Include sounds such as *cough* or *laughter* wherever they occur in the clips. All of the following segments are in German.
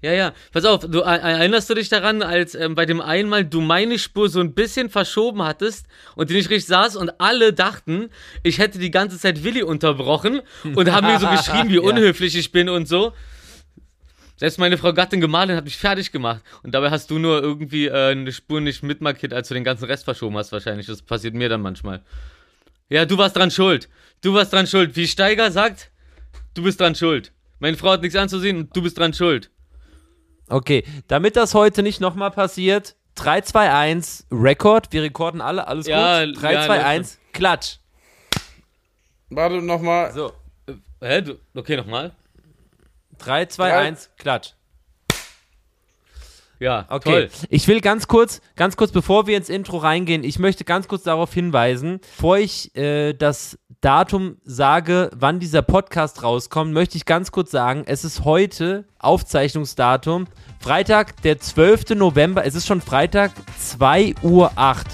Ja, ja. Pass auf, du äh, erinnerst du dich daran, als ähm, bei dem einmal du meine Spur so ein bisschen verschoben hattest und die nicht richtig saß und alle dachten, ich hätte die ganze Zeit Willi unterbrochen und haben mir so *laughs* geschrieben, wie Ja. unhöflich ich bin und so. Selbst meine Frau Gattin Gemahlin hat mich fertig gemacht. Und dabei hast du nur irgendwie äh, eine Spur nicht mitmarkiert, als du den ganzen Rest verschoben hast, wahrscheinlich. Das passiert mir dann manchmal. Ja, du warst dran schuld. Du warst dran schuld. Wie Steiger sagt, du bist dran schuld. Meine Frau hat nichts anzusehen und du bist dran schuld. Okay, damit das heute nicht nochmal passiert, 3, 2, 1, Rekord. Wir rekorden alle, alles Ja, gut. 3, ja, 2, läuft 1, Klatsch. Warte nochmal. So, Hä? Du, okay, nochmal. 3, 2, Drei. 1, Klatsch. Ja, Okay, toll. ich will ganz kurz, ganz kurz, bevor wir ins Intro reingehen, ich möchte ganz kurz darauf hinweisen, bevor ich äh, das Datum sage, wann dieser Podcast rauskommt, möchte ich ganz kurz sagen, es ist heute Aufzeichnungsdatum, Freitag, der 12. November, es ist schon Freitag, 2 Uhr 8.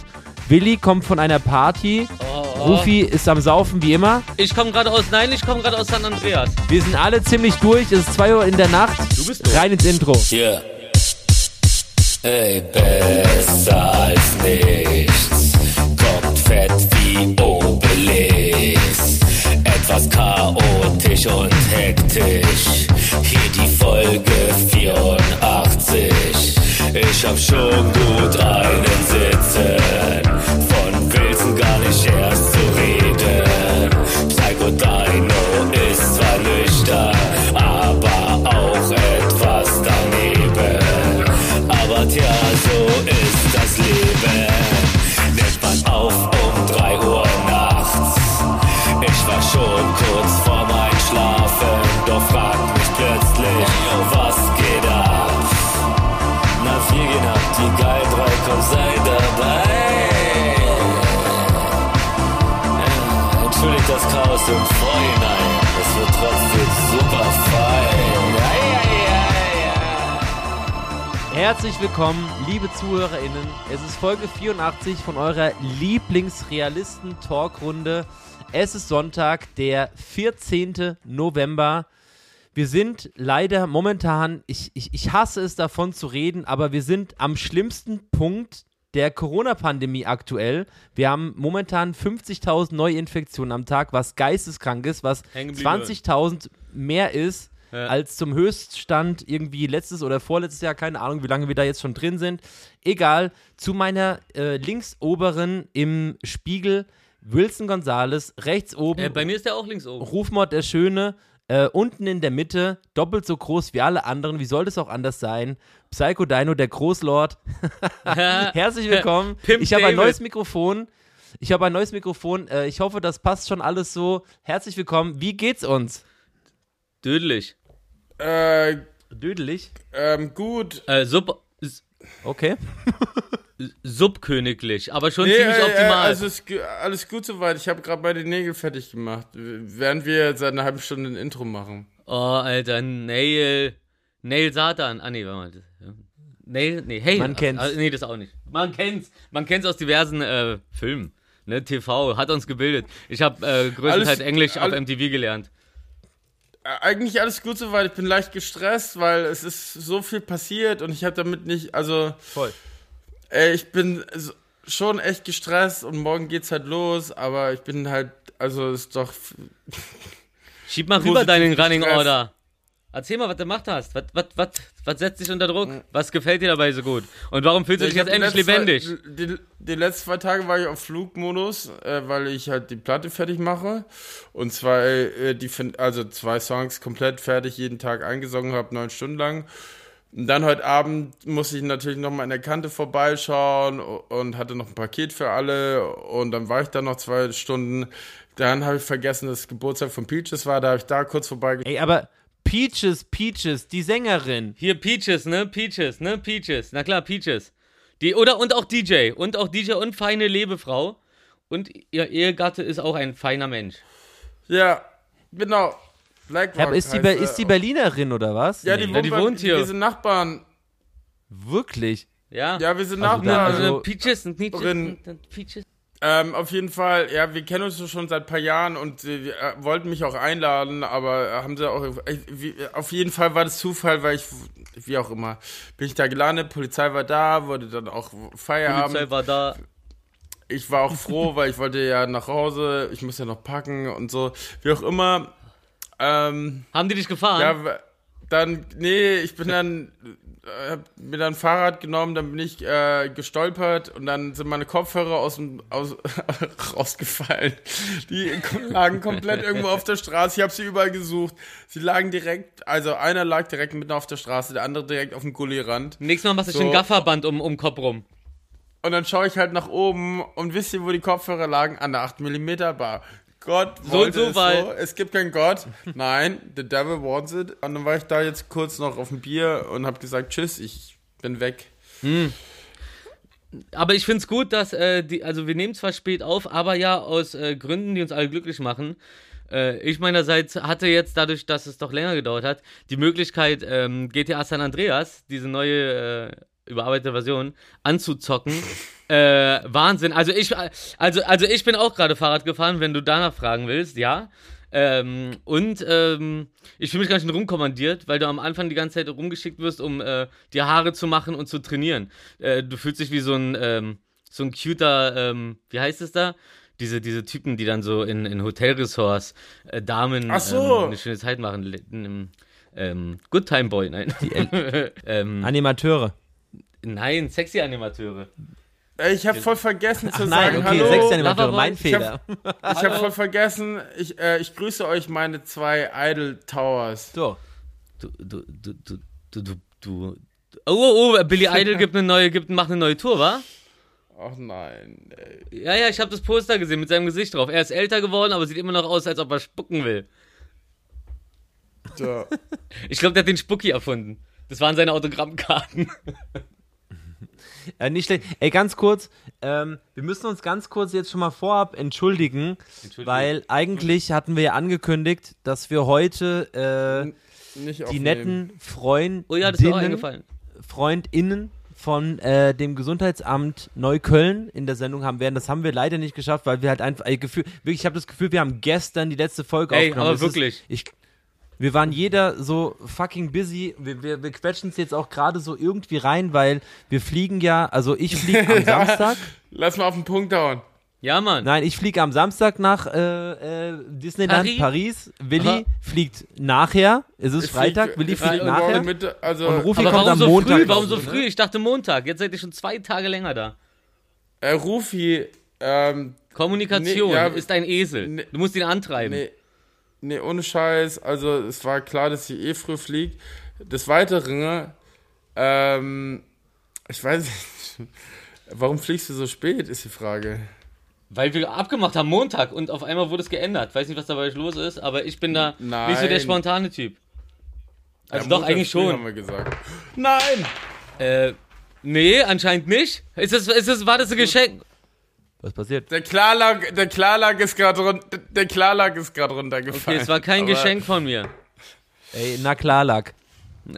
Willi kommt von einer Party, Rufi ist am Saufen wie immer. Ich komme gerade aus, nein, ich komme gerade aus San Andreas. Wir sind alle ziemlich durch, es ist 2 Uhr in der Nacht. Du bist durch. Rein ins Intro. Yeah. Ey, besser als nichts. Kommt fett wie Obelix. Etwas chaotisch und hektisch. Hier die Folge 84. Ich hab schon gut einen sitzen. Von Wilson gar nicht erst zu reden. Psycho Herzlich willkommen, liebe ZuhörerInnen. Es ist Folge 84 von eurer Lieblingsrealisten-Talkrunde. Es ist Sonntag, der 14. November. Wir sind leider momentan, ich, ich, ich hasse es davon zu reden, aber wir sind am schlimmsten Punkt der Corona-Pandemie aktuell. Wir haben momentan 50.000 Neuinfektionen am Tag, was geisteskrank ist, was Hängen geblieben. 20.000 mehr ist Ja. als zum Höchststand irgendwie letztes oder vorletztes Jahr, keine Ahnung, wie lange wir da jetzt schon drin sind. Egal, zu meiner äh, linksoberen im Spiegel Wilson Gonzales, rechts oben Äh, bei mir ist der auch links oben. Rufmord der Schöne, äh, unten in der Mitte, doppelt so groß wie alle anderen, wie sollte es auch anders sein? Psycho Dino, der Großlord. *laughs* Herzlich willkommen. *laughs* Pimp ich habe ein neues Mikrofon. Ich habe ein neues Mikrofon. Äh, ich hoffe, das passt schon alles so. Herzlich willkommen. Wie geht's uns? Dödelig. Äh, Dödelig. ähm, gut. Äh, sub, Okay. *laughs* subköniglich, aber schon Nee, ziemlich äh, optimal. also ist alles gut soweit. Ich habe gerade meine Nägel fertig gemacht, während wir jetzt seit einer halben Stunde ein Intro machen. oh, Alter, Nail. Nail Satan. Ah, nee, warte mal. Nail, nee, hey. Man kennt's. Ah, nee, das auch nicht. Man kennt's. Man kennt's aus diversen äh, Filmen. Ne, TV hat uns gebildet. Ich habe äh, größtenteils Alles- Englisch auf all- MTV gelernt. Eigentlich alles gut soweit. Ich bin leicht gestresst, weil es ist so viel passiert und ich habe damit nicht, also Voll. ey, ich bin schon echt gestresst und morgen geht's halt los, aber ich bin halt, also ist doch Schieb mal rüber deinen Running gestresst. Order. Erzähl mal, was du gemacht hast. Was, was, was, was setzt dich unter Druck? Was gefällt dir dabei so gut? Und warum fühlst du dich jetzt endlich lebendig? Die, die letzten zwei Tage war ich auf Flugmodus, äh, weil ich halt die Platte fertig mache und zwei, äh, die, also zwei Songs komplett fertig jeden Tag eingesungen habe, neun Stunden lang. Und dann heute Abend musste ich natürlich noch mal an der Kante vorbeischauen und hatte noch ein Paket für alle und dann war ich da noch zwei Stunden. Dann habe ich vergessen, dass Geburtstag von Peaches war, da habe ich da kurz vorbeigeschaut. Ey, aber Peaches, Peaches, die Sängerin. Hier Peaches, ne? Peaches, ne? Peaches. Na klar, Peaches. Die, oder und auch DJ. Und auch DJ und feine Lebefrau. Und ihr Ehegatte ist auch ein feiner Mensch. Ja, genau. Black Ja, aber ist die, Be- ist die Berlinerin oder was? Ja, die, Nee, wohnt, die bei- wohnt hier. Wir sind Nachbarn. Wirklich? Ja. Ja, wir sind Also Nachbarn. da- also, also- Peaches und Peaches. Und Peaches. Ähm, auf jeden Fall, ja, wir kennen uns schon seit ein paar Jahren und sie äh, wollten mich auch einladen, aber haben sie auch. Äh, wie, auf jeden Fall war das Zufall, weil ich wie auch immer. Bin ich da gelandet, Polizei war da, wurde dann auch Feierabend. Polizei war da. Ich war auch froh, weil ich wollte ja nach Hause, ich muss ja noch packen und so. Wie auch immer. Ähm, Haben die dich gefahren? ja, dann, nee, ich bin dann, äh, hab mir dann ein Fahrrad genommen, dann bin ich äh, gestolpert und dann sind meine Kopfhörer aus dem, aus, *laughs* rausgefallen. Die lagen komplett irgendwo auf der Straße. Ich habe sie überall gesucht. Sie lagen direkt, also einer lag direkt mitten auf der Straße, der andere direkt auf dem Gullirand. Nächstes Mal machst du So. ein Gafferband um, um den Kopf rum. Und dann schaue ich halt nach oben und wisst ihr, wo die Kopfhörer lagen? An der 8mm Bar. Gott So wollte und so, es so. Es gibt keinen Gott. *laughs* Nein, the devil wants it. Und dann war ich da jetzt kurz noch auf dem Bier und habe gesagt, tschüss, ich bin weg. Aber ich finde es gut, dass, äh, die, also wir nehmen zwar spät auf, aber ja aus äh, Gründen, die uns alle glücklich machen. Äh, ich meinerseits hatte jetzt dadurch, dass es doch länger gedauert hat, die Möglichkeit, ähm, GTA San Andreas, diese neue äh, überarbeitete Version, anzuzocken. *laughs* äh, Wahnsinn. Also ich, also, also ich bin auch gerade Fahrrad gefahren, wenn du danach fragen willst, ja. Ähm, und ähm, ich fühle mich ganz schön rumkommandiert, weil du am Anfang die ganze Zeit rumgeschickt wirst, um äh, dir Haare zu machen und zu trainieren. Äh, du fühlst dich wie so ein, ähm, so ein cuter, ähm, wie heißt es da? Diese, diese Typen, die dann so in, in Hotelresorts äh, Damen so. ähm, eine schöne Zeit machen. Ähm, Good Time Boy, nein. *laughs* ähm, Animateure. Nein, sexy Animateure. Ich habe voll vergessen zu Ach nein, sagen, okay, hallo. sechs Animateure, mein Ich Fehler. Ich habe voll vergessen, ich, äh, ich grüße euch meine zwei Idol Towers. So. Du, du, du, du, du, du, du. Oh, oh, oh, Billy Idol gibt eine neue, gibt, macht eine neue Tour, wa? Ach nein. Ey. Ja, ja, ich habe das Poster gesehen mit seinem Gesicht drauf. Er ist älter geworden, aber sieht immer noch aus, als ob er spucken will. So. Ich glaube, der hat den Spucki erfunden. Das waren seine Autogrammkarten. *laughs* Äh, nicht schlecht. Ey, ganz kurz, ähm, wir müssen uns ganz kurz jetzt schon mal vorab entschuldigen, weil eigentlich hatten wir ja angekündigt, dass wir heute äh, Nicht die netten Freundinnen, Oh ja, das ist mir auch eingefallen. Freundinnen von äh, dem Gesundheitsamt Neukölln in der Sendung haben werden. Das haben wir leider nicht geschafft, weil wir halt einfach, ey, Gefühl, wirklich, ich habe das Gefühl, wir haben gestern die letzte Folge Ey, aufgenommen. aber Das wirklich. Ist, ich, wir waren jeder so fucking busy. Wir, wir, wir quetschen es jetzt auch gerade so irgendwie rein, weil wir fliegen ja, also ich fliege am *laughs* Samstag. Lass mal auf den Punkt hauen. Ja, Mann. Nein, ich fliege am Samstag nach äh, äh, Disneyland Paris? Paris. Willi Aha. fliegt nachher. Es ist Ich Freitag. flieg- Willi ich fliegt flieg nachher. Mitte, also, Und Rufi aber kommt warum am so Montag. früh? Warum so früh? Ich dachte Montag. Jetzt seid ihr schon zwei Tage länger da. äh, Rufi, ähm, Kommunikation Nee, ja, ist ein Esel. nee. du musst ihn antreiben. nee, nee, ohne Scheiß, also es war klar, dass sie eh früh fliegt. Des Weiteren, ähm, ich weiß nicht, warum fliegst du so spät, ist die Frage. Weil wir abgemacht haben Montag und auf einmal wurde es geändert. Weiß nicht, was dabei los ist, aber ich bin da Nein. nicht so der spontane Typ. Also Ja, doch, Montag eigentlich schon. Haben wir gesagt. Nein! Äh, nee, anscheinend nicht. Ist das, ist das, war das ein Geschenk? Was passiert? Der Klarlag, der Klarlag ist gerade runter, der Klarlag ist gerade Okay, runtergefallen. es war kein Geschenk von mir. Ey, na klar, Lack. *laughs*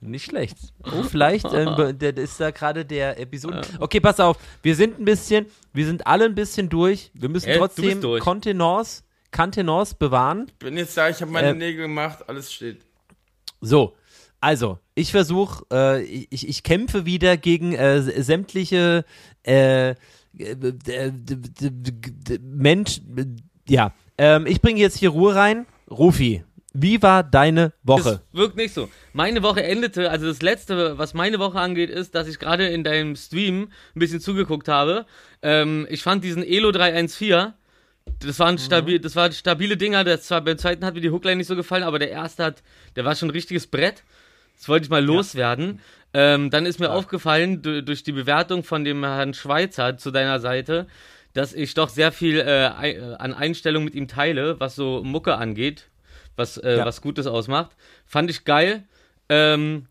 Nicht schlecht. Oh, vielleicht ähm, *laughs* der, der ist da gerade der Episode. Okay, pass auf. Wir sind ein bisschen, wir sind alle ein bisschen durch. Wir müssen Äh, bist trotzdem. Kontenance, Kontenance bewahren. bin jetzt da, ich habe meine Äh, Nägel gemacht, alles steht. So, also, ich versuche, äh, ich, ich kämpfe wieder gegen äh, sämtliche äh, äh, d- Mensch, ja. Ähm, ich bringe jetzt hier Ruhe rein. Rufi, wie war deine Woche? Das wirkt nicht so. Meine Woche endete, also das letzte, was meine Woche angeht, ist, dass ich gerade in deinem Stream ein bisschen zugeguckt habe. Ähm, ich fand diesen Elo 314, das waren, stabil, das waren stabile Dinger. Das zwar beim zweiten hat mir die Hookline nicht so gefallen, aber der erste hat, der war schon ein richtiges Brett. Das wollte ich mal loswerden. Ähm, dann ist mir aufgefallen, du, durch die Bewertung von dem Herrn Schweizer zu deiner Seite, dass ich doch sehr viel äh, äh, an Einstellungen mit ihm teile, was so Mucke angeht, was, äh, Ja. was Gutes ausmacht. Fand ich geil. Ähm,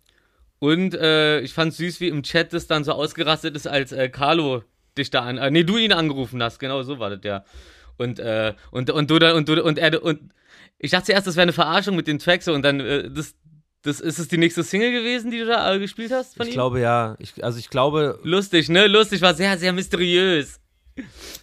und äh, ich fand süß, wie im Chat das dann so ausgerastet ist, als äh, Carlo dich da an, äh, nee, du ihn angerufen hast, genau so war das ja. Und, und, und du dann, und du, und er, und ich dachte zuerst, das wäre eine Verarschung mit den Tracks und dann, das, das, ist es die nächste Single gewesen, die du da äh, gespielt hast von Ich ihm? glaube ja. Ich, also ich glaube, Lustig, ne? Lustig, war sehr, sehr mysteriös.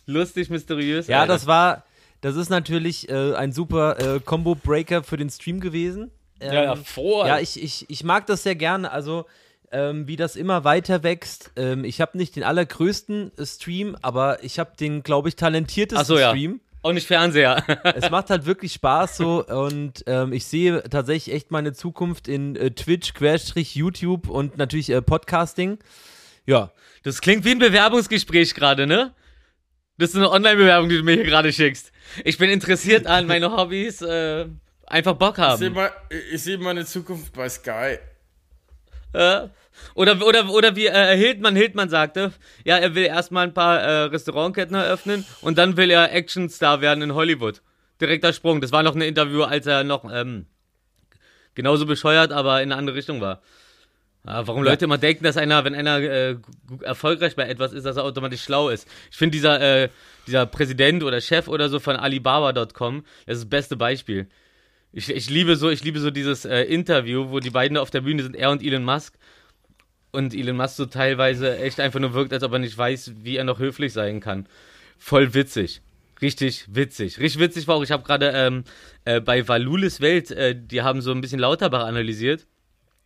Lustig, mysteriös. ja, Alter. das war, das ist natürlich äh, ein super äh, Combo-Breaker für den Stream gewesen. Ähm, vor. Ja, ich, ich, ich mag das sehr gerne. Also, ähm, wie das immer weiter wächst. Ähm, ich habe nicht den allergrößten Stream, aber ich habe den, glaube ich, talentiertesten so, ja. Stream. Auch nicht Fernseher. *laughs* Es macht halt wirklich Spaß so und ähm, ich sehe tatsächlich echt meine Zukunft in äh, Twitch, Querstrich, YouTube und natürlich äh, Podcasting. Ja, Das klingt wie ein Bewerbungsgespräch gerade, ne? Das ist eine Online-Bewerbung, die du mir hier gerade schickst. Ich bin interessiert an meine Hobbys, äh, einfach Bock Ich sehe haben. mal, ich sehe meine Zukunft bei Sky. Äh, oder, oder, oder wie äh, Hildmann, Hildmann sagte, ja, er will erstmal ein paar äh, Restaurantketten eröffnen und dann will er Actionstar werden in Hollywood. Direkter Sprung. Das war noch ein Interview, als er noch ähm, genauso bescheuert, aber in eine andere Richtung war. Ja, warum Leute immer denken, dass einer, wenn einer äh, erfolgreich bei etwas ist, dass er automatisch schlau ist. Ich finde dieser, äh, dieser Präsident oder Chef oder so von Alibaba.com, das ist das beste Beispiel. Ich, ich liebe so, ich liebe so dieses äh, Interview, wo die beiden auf der Bühne sind, er und Elon Musk. Und Elon Musk so teilweise echt einfach nur wirkt, als ob er nicht weiß, wie er noch höflich sein kann. Voll witzig. Richtig witzig. Richtig witzig war auch, ich habe gerade ähm, äh, bei Valulis Welt, äh, die haben so ein bisschen Lauterbach analysiert.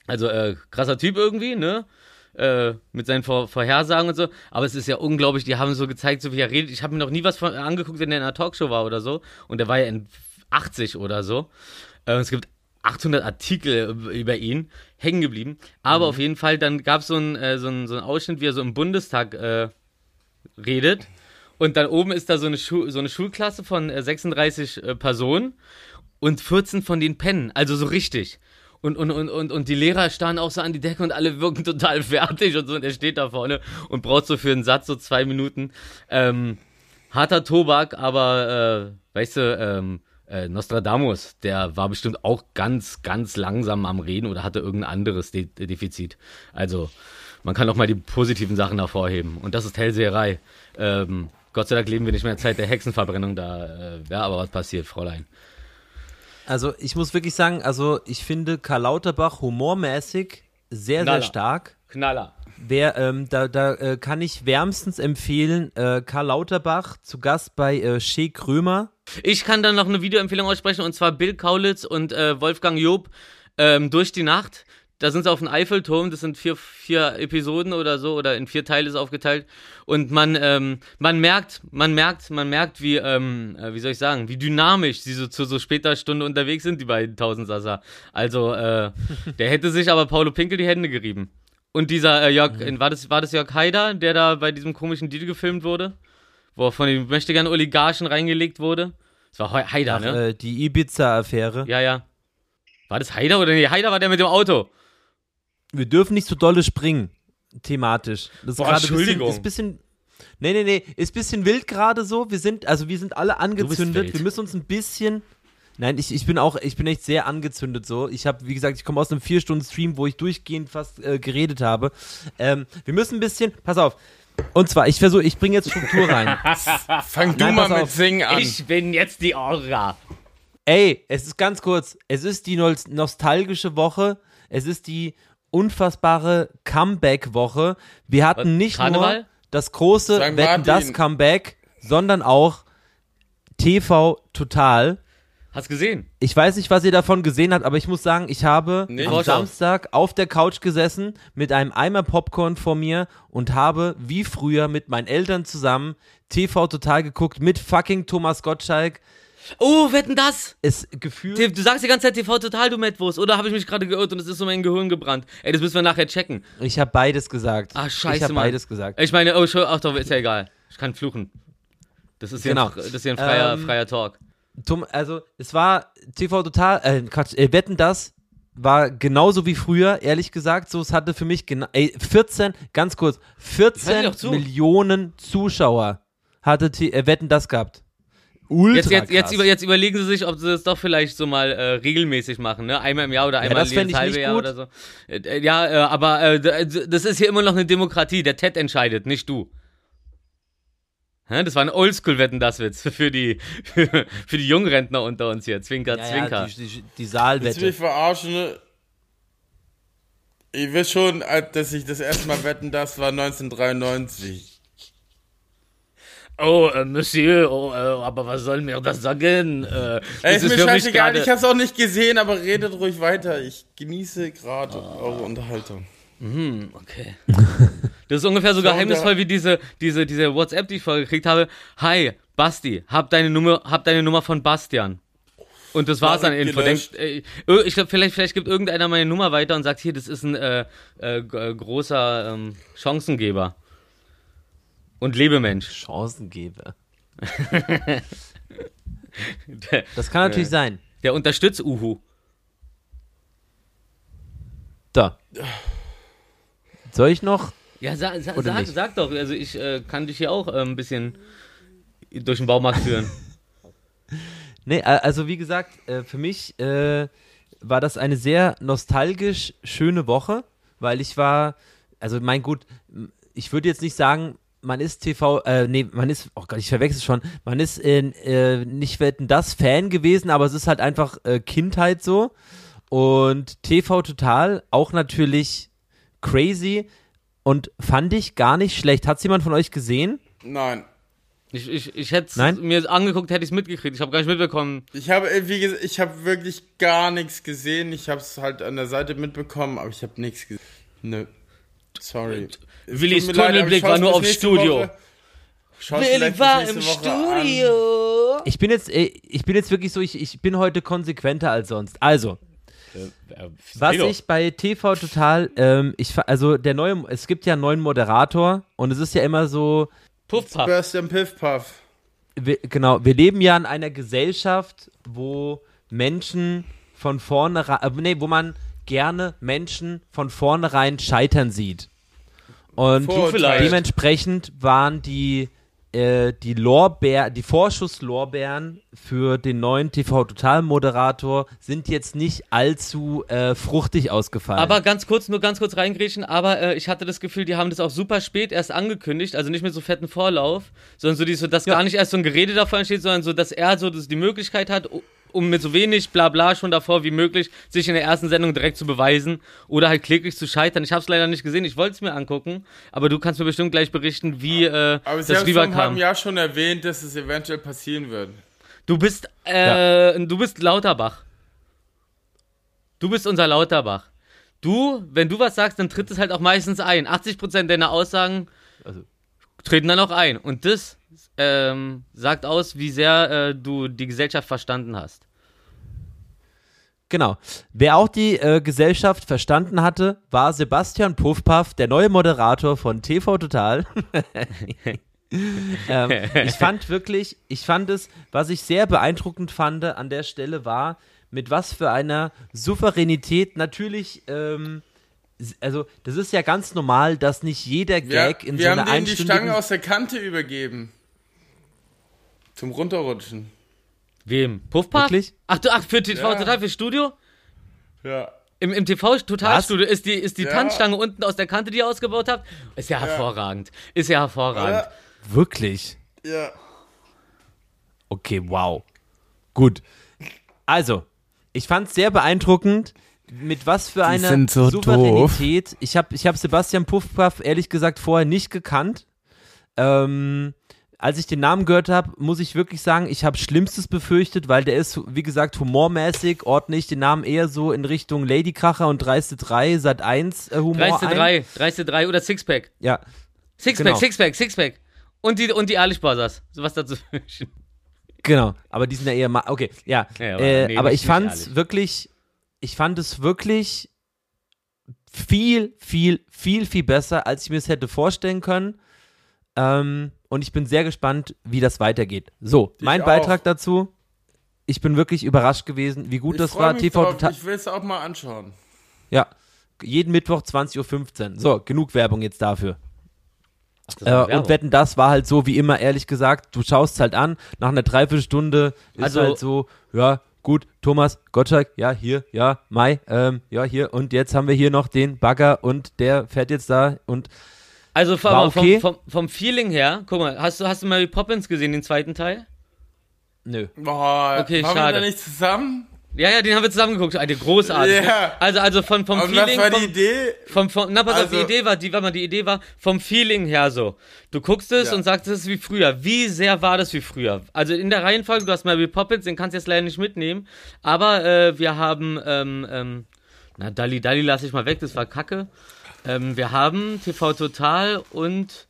Also äh, krasser Typ irgendwie, ne? Äh, mit seinen Vor Vorhersagen und so. Aber es ist ja unglaublich, die haben so gezeigt, so wie er redet. Ich habe mir noch nie was von, angeguckt, wenn er in einer Talkshow war oder so. Und der war ja in 80 oder so. Äh, es gibt 800 Artikel über ihn hängen geblieben. Aber auf jeden Fall, dann gab so es ein, äh, so, ein, so einen Ausschnitt, wie er so im Bundestag äh, redet. Und dann oben ist da so eine, Schu so eine Schulklasse von äh, 36 äh, Personen und 14 von denen pennen. Also so richtig. Und, und, und, und, und die Lehrer starren auch so an die Decke und alle wirken *laughs* total fertig und so. Und er steht da vorne und braucht so für einen Satz so zwei Minuten. Ähm, harter Tobak, aber äh, weißt du, ähm, äh, Nostradamus, der war bestimmt auch ganz, ganz langsam am Reden oder hatte irgendein anderes De Defizit. Also, man kann auch mal die positiven Sachen hervorheben. Und das ist Hellseherei. Ähm, Gott sei Dank leben wir nicht mehr in der Zeit der Hexenverbrennung, da äh, wäre aber was passiert, Fräulein. also ich muss wirklich sagen, also ich finde Karl Lauterbach humormäßig sehr, Knaller. sehr stark. Knaller. Wer, ähm, da da äh, kann ich wärmstens empfehlen, äh, Karl Lauterbach zu Gast bei äh, Shea Krömer. Ich kann dann noch eine Videoempfehlung aussprechen und zwar Bill Kaulitz und äh, Wolfgang Job ähm, durch die Nacht. Da sind sie auf dem Eiffelturm, das sind vier, vier Episoden oder so, oder in vier Teile ist aufgeteilt. Und man, ähm, man merkt, man merkt, man merkt, wie, ähm, äh, wie soll ich sagen, wie dynamisch sie so zu so später Stunde unterwegs sind, die beiden Tausendsasser. Also, äh, *laughs* der hätte sich aber Paulo Pinkel die Hände gerieben. Und dieser äh, Jörg, war, das, war das Jörg Haider, der da bei diesem komischen Deal gefilmt wurde? Wo er von den möchtegern Oligarchen reingelegt wurde? Das war Heu- Haider, Ach, ne? äh, die Ibiza-Affäre. Ja, ja. War das Haider oder nee? Haider war der mit dem Auto. Wir dürfen nicht so dolle springen, thematisch. Das ist Boah, gerade ein bisschen, Entschuldigung. ist bisschen. Nee, nee, nee, ist bisschen wild gerade so. Wir sind, also wir sind alle angezündet. Wir müssen uns ein bisschen. Nein, ich, ich bin auch, ich bin echt sehr angezündet so. Ich habe, wie gesagt, ich komme aus einem vier Stunden Stream, wo ich durchgehend fast äh, geredet habe. Ähm, wir müssen ein bisschen, pass auf. Und zwar, ich versuche, ich bringe jetzt Struktur rein. *laughs* Fang du Nein, mal mit auf. Singen an. Ich bin jetzt die Aura. Ey, es ist ganz kurz. Es ist die nostalgische Woche. Es ist die unfassbare Comeback-Woche. Wir hatten nicht Karneval? nur das große. Wetten das. Comeback, sondern auch TV Total. Hast gesehen? Ich weiß nicht, was ihr davon gesehen habt, aber ich muss sagen, ich habe Nee. am. Samstag auf der Couch gesessen mit einem Eimer Popcorn vor mir und habe wie früher mit meinen Eltern zusammen TV Total geguckt mit fucking Thomas Gottschalk. Oh, wetten das? Es gefühlt Du sagst die ganze Zeit TV total, du Mettwurst. Oder habe ich mich gerade geirrt und es ist so mein Gehirn gebrannt? Ey, das müssen wir nachher checken. Ich habe beides gesagt. Ah, Ich scheiße, habe Mann. beides gesagt. Ich meine, oh, ach doch, ist ja egal. Ich kann fluchen. Das ist hier, Genau. ein, das ist hier ein freier, Ähm, freier Talk. Tom, also, es war TV Total, äh, Quatsch, äh, Wetten das war genauso wie früher, ehrlich gesagt. So, es hatte für mich genau, ey, 14, ganz kurz, Hör dir 14 doch zu. Millionen Zuschauer hatte T äh, Wetten das gehabt. Ultra Jetzt, jetzt, jetzt, über, jetzt überlegen sie sich, ob sie das doch vielleicht so mal äh, regelmäßig machen, ne? Einmal im Jahr oder einmal das fänd jedes ich halbe nicht Jahr gut. oder so. Äh, äh, ja, äh, aber äh, das ist hier immer noch eine Demokratie. Der Ted entscheidet, nicht du. Das war ein Oldschool-Wetten, das Witz *laughs* für die, für, für die Jungrentner unter uns hier. Zwinker, ja, Zwinker. ja, die, die, die Willst du mich Saalwette. verarschen? Ich weiß schon, als- dass ich das erste Mal wetten, das war 1993. Oh, äh, Monsieur, oh, äh, aber was soll mir das sagen? Äh, Ey, das ist mir scheißegal, ich hab's auch nicht gesehen, aber redet ruhig weiter. Ich genieße gerade eure Unterhaltung. Hm, okay. *laughs* Das ist ungefähr so geheimnisvoll wie diese, diese, diese WhatsApp, die ich vorher gekriegt habe. Hi, Basti, hab deine Nummer, hab deine Nummer von Bastian. Und das war's an Direkt Info. gelöscht. Denkt, äh, ich glaube, vielleicht, vielleicht gibt irgendeiner meine Nummer weiter und sagt, hier, das ist ein äh, äh, äh, großer ähm, Chancengeber. Und Lebemensch. Chancengeber. Der, *laughs* Das kann natürlich sein. der unterstützt Uhu. Da. Soll ich noch? Ja, sa, sa, sag, nicht? sag doch. Also ich äh, kann dich hier auch äh, ein bisschen durch den Baumarkt führen. *laughs* Nee, a- also wie gesagt, äh, für mich äh, war das eine sehr nostalgisch schöne Woche, weil ich war, also mein gut, ich würde jetzt nicht sagen, man ist TV, äh, nee, man ist, oh Gott, ich verwechsel schon, man ist in, äh, nicht wetten das Fan gewesen, aber es ist halt einfach äh, Kindheit so und TV Total auch natürlich crazy und fand ich gar nicht schlecht. Hat's jemand von euch gesehen? Nein. Ich, ich, ich hätte es mir angeguckt, hätte ich es mitgekriegt. Ich habe gar nicht mitbekommen. Ich habe, äh, wie gesagt, ich habe wirklich gar nichts gesehen. Ich habe es halt an der Seite mitbekommen, aber ich habe nichts gesehen. Nö. Sorry. Es Willis Tunnelblick war nur aufs Studio. Woche- vielleicht bis nächste Woche an. Ich bin jetzt, äh, ich bin jetzt wirklich so, ich, ich bin heute konsequenter als sonst. Also, Was ich bei TV total, ähm, ich, also der neue, es gibt ja einen neuen Moderator und es ist ja immer so, Puffpuff. Sebastian Piffpuff. wir, genau, wir leben ja in einer Gesellschaft, wo Menschen von vornherein, äh, nee, wo man gerne Menschen von vornherein scheitern sieht. Und dementsprechend waren die, äh, die Lorbeer, die Vorschusslorbeeren für den neuen TV-Total-Moderator sind jetzt nicht allzu äh, fruchtig ausgefallen. Aber ganz kurz, nur ganz kurz reingrätschen, aber äh, ich hatte das Gefühl, die haben das auch super spät erst angekündigt, also nicht mit so fetten Vorlauf, sondern so, die, so dass gar nicht erst so ein Gerede davon entsteht, sondern so, dass er so das die Möglichkeit hat, um mit so wenig Blabla schon davor wie möglich sich in der ersten Sendung direkt zu beweisen oder halt kläglich zu scheitern. Ich habe es leider nicht gesehen, ich wollte es mir angucken, aber du kannst mir bestimmt gleich berichten, wie äh, Aber Sie das haben vor einem halben rüberkam. Jahr schon erwähnt, dass es eventuell passieren wird. Du bist, äh, du bist Lauterbach. Du bist unser Lauterbach. Du, wenn du was sagst, dann tritt es halt auch meistens ein. 80% deiner Aussagen Also- treten dann auch ein. Und das ähm, sagt aus, wie sehr äh, du die Gesellschaft verstanden hast. Genau. Wer auch die äh, Gesellschaft verstanden hatte, war Sebastian Puffpaff, der neue Moderator von TV Total. *laughs* ähm, ich fand wirklich, ich fand es, was ich sehr beeindruckend fand an der Stelle war, mit was für einer Souveränität natürlich, ähm, also das ist ja ganz normal, dass nicht jeder Wir, Gag in wir so haben einer denen die Stange aus der Kante übergeben. Zum Runterrutschen. Wem? Puffpuff? Wirklich? Ach, du, ach, für TV Ja. Total, für Studio? Ja. Im, im TV-Totalstudio ist die, ist die Ja. Tanzstange unten aus der Kante, die ihr ausgebaut habt? Ist ja hervorragend. Ist ja hervorragend. wirklich. Ja. Okay, wow. Gut. Also, ich fand es sehr beeindruckend, mit was für einer so Souveränität. Ich habe ich hab Sebastian Puffpaff ehrlich gesagt vorher nicht gekannt. Ähm, als ich den Namen gehört habe, muss ich wirklich sagen, ich habe Schlimmstes befürchtet, weil der ist, wie gesagt, humormäßig, ordne ich den Namen eher so in Richtung Ladykracher und Dreiste 3, Sat 1 äh, Humor Dreiste ein. 3, Dreiste 3 oder Sixpack. Ja, Sixpack, Genau. Sixpack, Sixpack. Und die, und die Ehrlich Brothers. Sowas dazu. Genau, aber die sind ja eher ma okay, ja. Ja, aber äh, nee, aber ich fand nicht es ehrlich. wirklich, ich fand es wirklich viel, viel, viel, viel besser, als ich mir es hätte vorstellen können. Ähm, und ich bin sehr gespannt, wie das weitergeht. So, mein auch. Beitrag dazu. Ich bin wirklich überrascht gewesen, wie gut Ich das war. mich TV drauf. total. Ich will es auch mal anschauen. Ja, jeden Mittwoch 20.15 Uhr. So, genug Werbung jetzt dafür. Äh, und wetten, das war halt so wie immer, ehrlich gesagt. Du schaust halt an, nach einer Dreiviertelstunde ist Also- halt so, ja, gut, Thomas Gottschalk, ja, hier, ja, Mai, ähm, ja, hier. Und jetzt haben wir hier noch den Bagger und der fährt jetzt da und Also vom, War okay. vom, vom, vom Feeling her, guck mal, hast du, hast du Mary Poppins gesehen, den zweiten Teil? nö. Boah, Okay, waren schade. wir da nicht zusammen? Ja, ja, den haben wir zusammen geguckt. Alter, großartig. Ja. Also, also von, vom Und was Feeling. war vom, die Idee? Vom, vom, na, pass auf, die Also- Idee war, die, warte mal, die Idee war vom Feeling her so. Du guckst es Ja. und sagst, es ist wie früher. Wie sehr war das wie früher? Also in der Reihenfolge, du hast Mary Poppins, den kannst du jetzt leider nicht mitnehmen. Aber äh, wir haben, ähm, ähm, na, Dalli Dalli lasse ich mal weg, das war kacke. Ähm, wir haben TV Total und,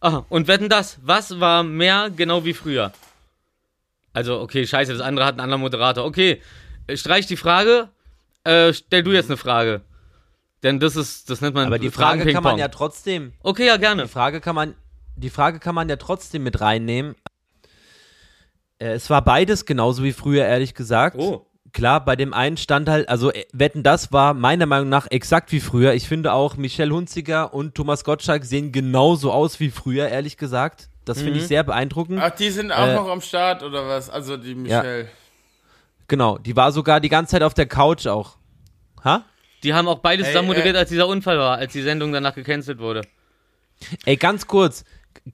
ah, und wetten das, was war mehr genau wie früher? Also, okay, scheiße, das andere hat einen anderen Moderator. Okay, streich die Frage, äh, stell du jetzt eine Frage. Denn das ist, das nennt man Aber die Frage kann man ja trotzdem, Okay, ja, gerne. die Frage kann man, die Frage kann man ja trotzdem mit reinnehmen. Äh, es war beides genauso wie früher, ehrlich gesagt. Oh. Klar, bei dem einen stand halt, also äh, Wetten, das war meiner Meinung nach exakt wie früher. Ich finde auch Michelle Hunziker und Thomas Gottschalk sehen genauso aus wie früher, ehrlich gesagt. Das finde ich Mhm. sehr beeindruckend. Ach, die sind auch Äh, noch am Start oder was? Also die Michelle. Genau, die war sogar die ganze Zeit auf der Couch auch. Ha? Die haben auch beide Ey, zusammen moderiert, äh, als dieser Unfall war, als die Sendung danach gecancelt wurde. Ey, ganz kurz.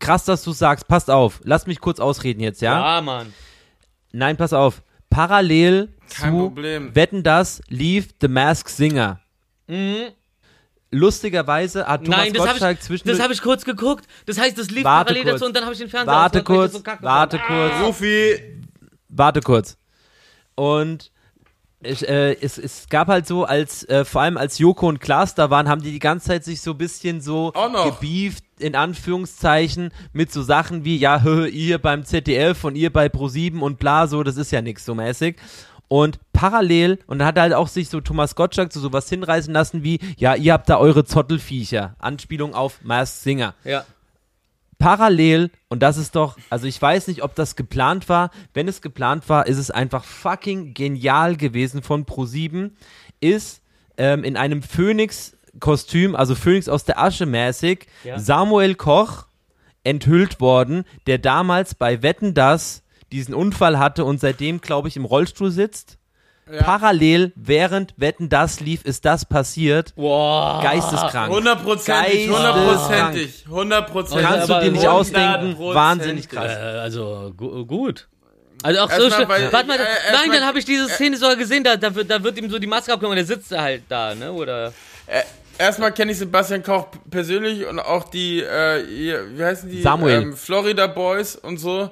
Krass, dass du sagst. Passt auf. Lass mich kurz ausreden jetzt, ja? Ja, Mann. Nein, pass auf. Parallel Kein zu Problem. Wetten das lief The Mask Singer. Mhm. Lustigerweise hat Thomas Nein, das habe Gottschalk ich, zwischen das hab ich kurz geguckt. Das heißt, das lief Warte parallel kurz. dazu und dann habe ich den Fernseher Warte ich kurz, so warte fand. kurz, Rufi, warte kurz. Und ich, äh, es, es gab halt so, als äh, vor allem als Joko und Klaas da waren, haben die die ganze Zeit sich so ein bisschen so gebieft, in Anführungszeichen, mit so Sachen wie, ja, hö, *laughs* ihr beim ZDF und ihr bei Pro7 und bla, so, das ist ja nix so mäßig. Und parallel, und dann hat halt auch sich so Thomas Gottschalk zu sowas hinreißen lassen wie, ja, ihr habt da eure Zottelviecher. Anspielung auf Masked Singer Ja. parallel, und das ist doch, also ich weiß nicht, ob das geplant war. Wenn es geplant war, ist es einfach fucking genial gewesen von Pro7, ist ähm, in einem Phönix-Kostüm, also Phönix aus der Asche mäßig, Ja. Samuel Koch enthüllt worden, der damals bei Wetten das diesen Unfall hatte und seitdem, glaube ich, im Rollstuhl sitzt. Parallel, während Wetten das lief, ist das passiert. Boah. Geisteskrank. hundertprozentig, Geisteskrank. hundertprozentig, hundertprozentig. Kannst du dir nicht ausdenken. Wahnsinnig Äh, krass. also gu gut. Also auch so Erstmal, schnell. weil- Warte mal, äh, nein, dann habe ich diese Szene sogar gesehen, da, da, wird, da wird ihm so die Maske abgenommen und der sitzt da halt da, ne? Oder. Äh, Erstmal kenne ich Sebastian Koch persönlich und auch die, äh, wie heißen die? Samuel. Ähm, Florida Boys und so.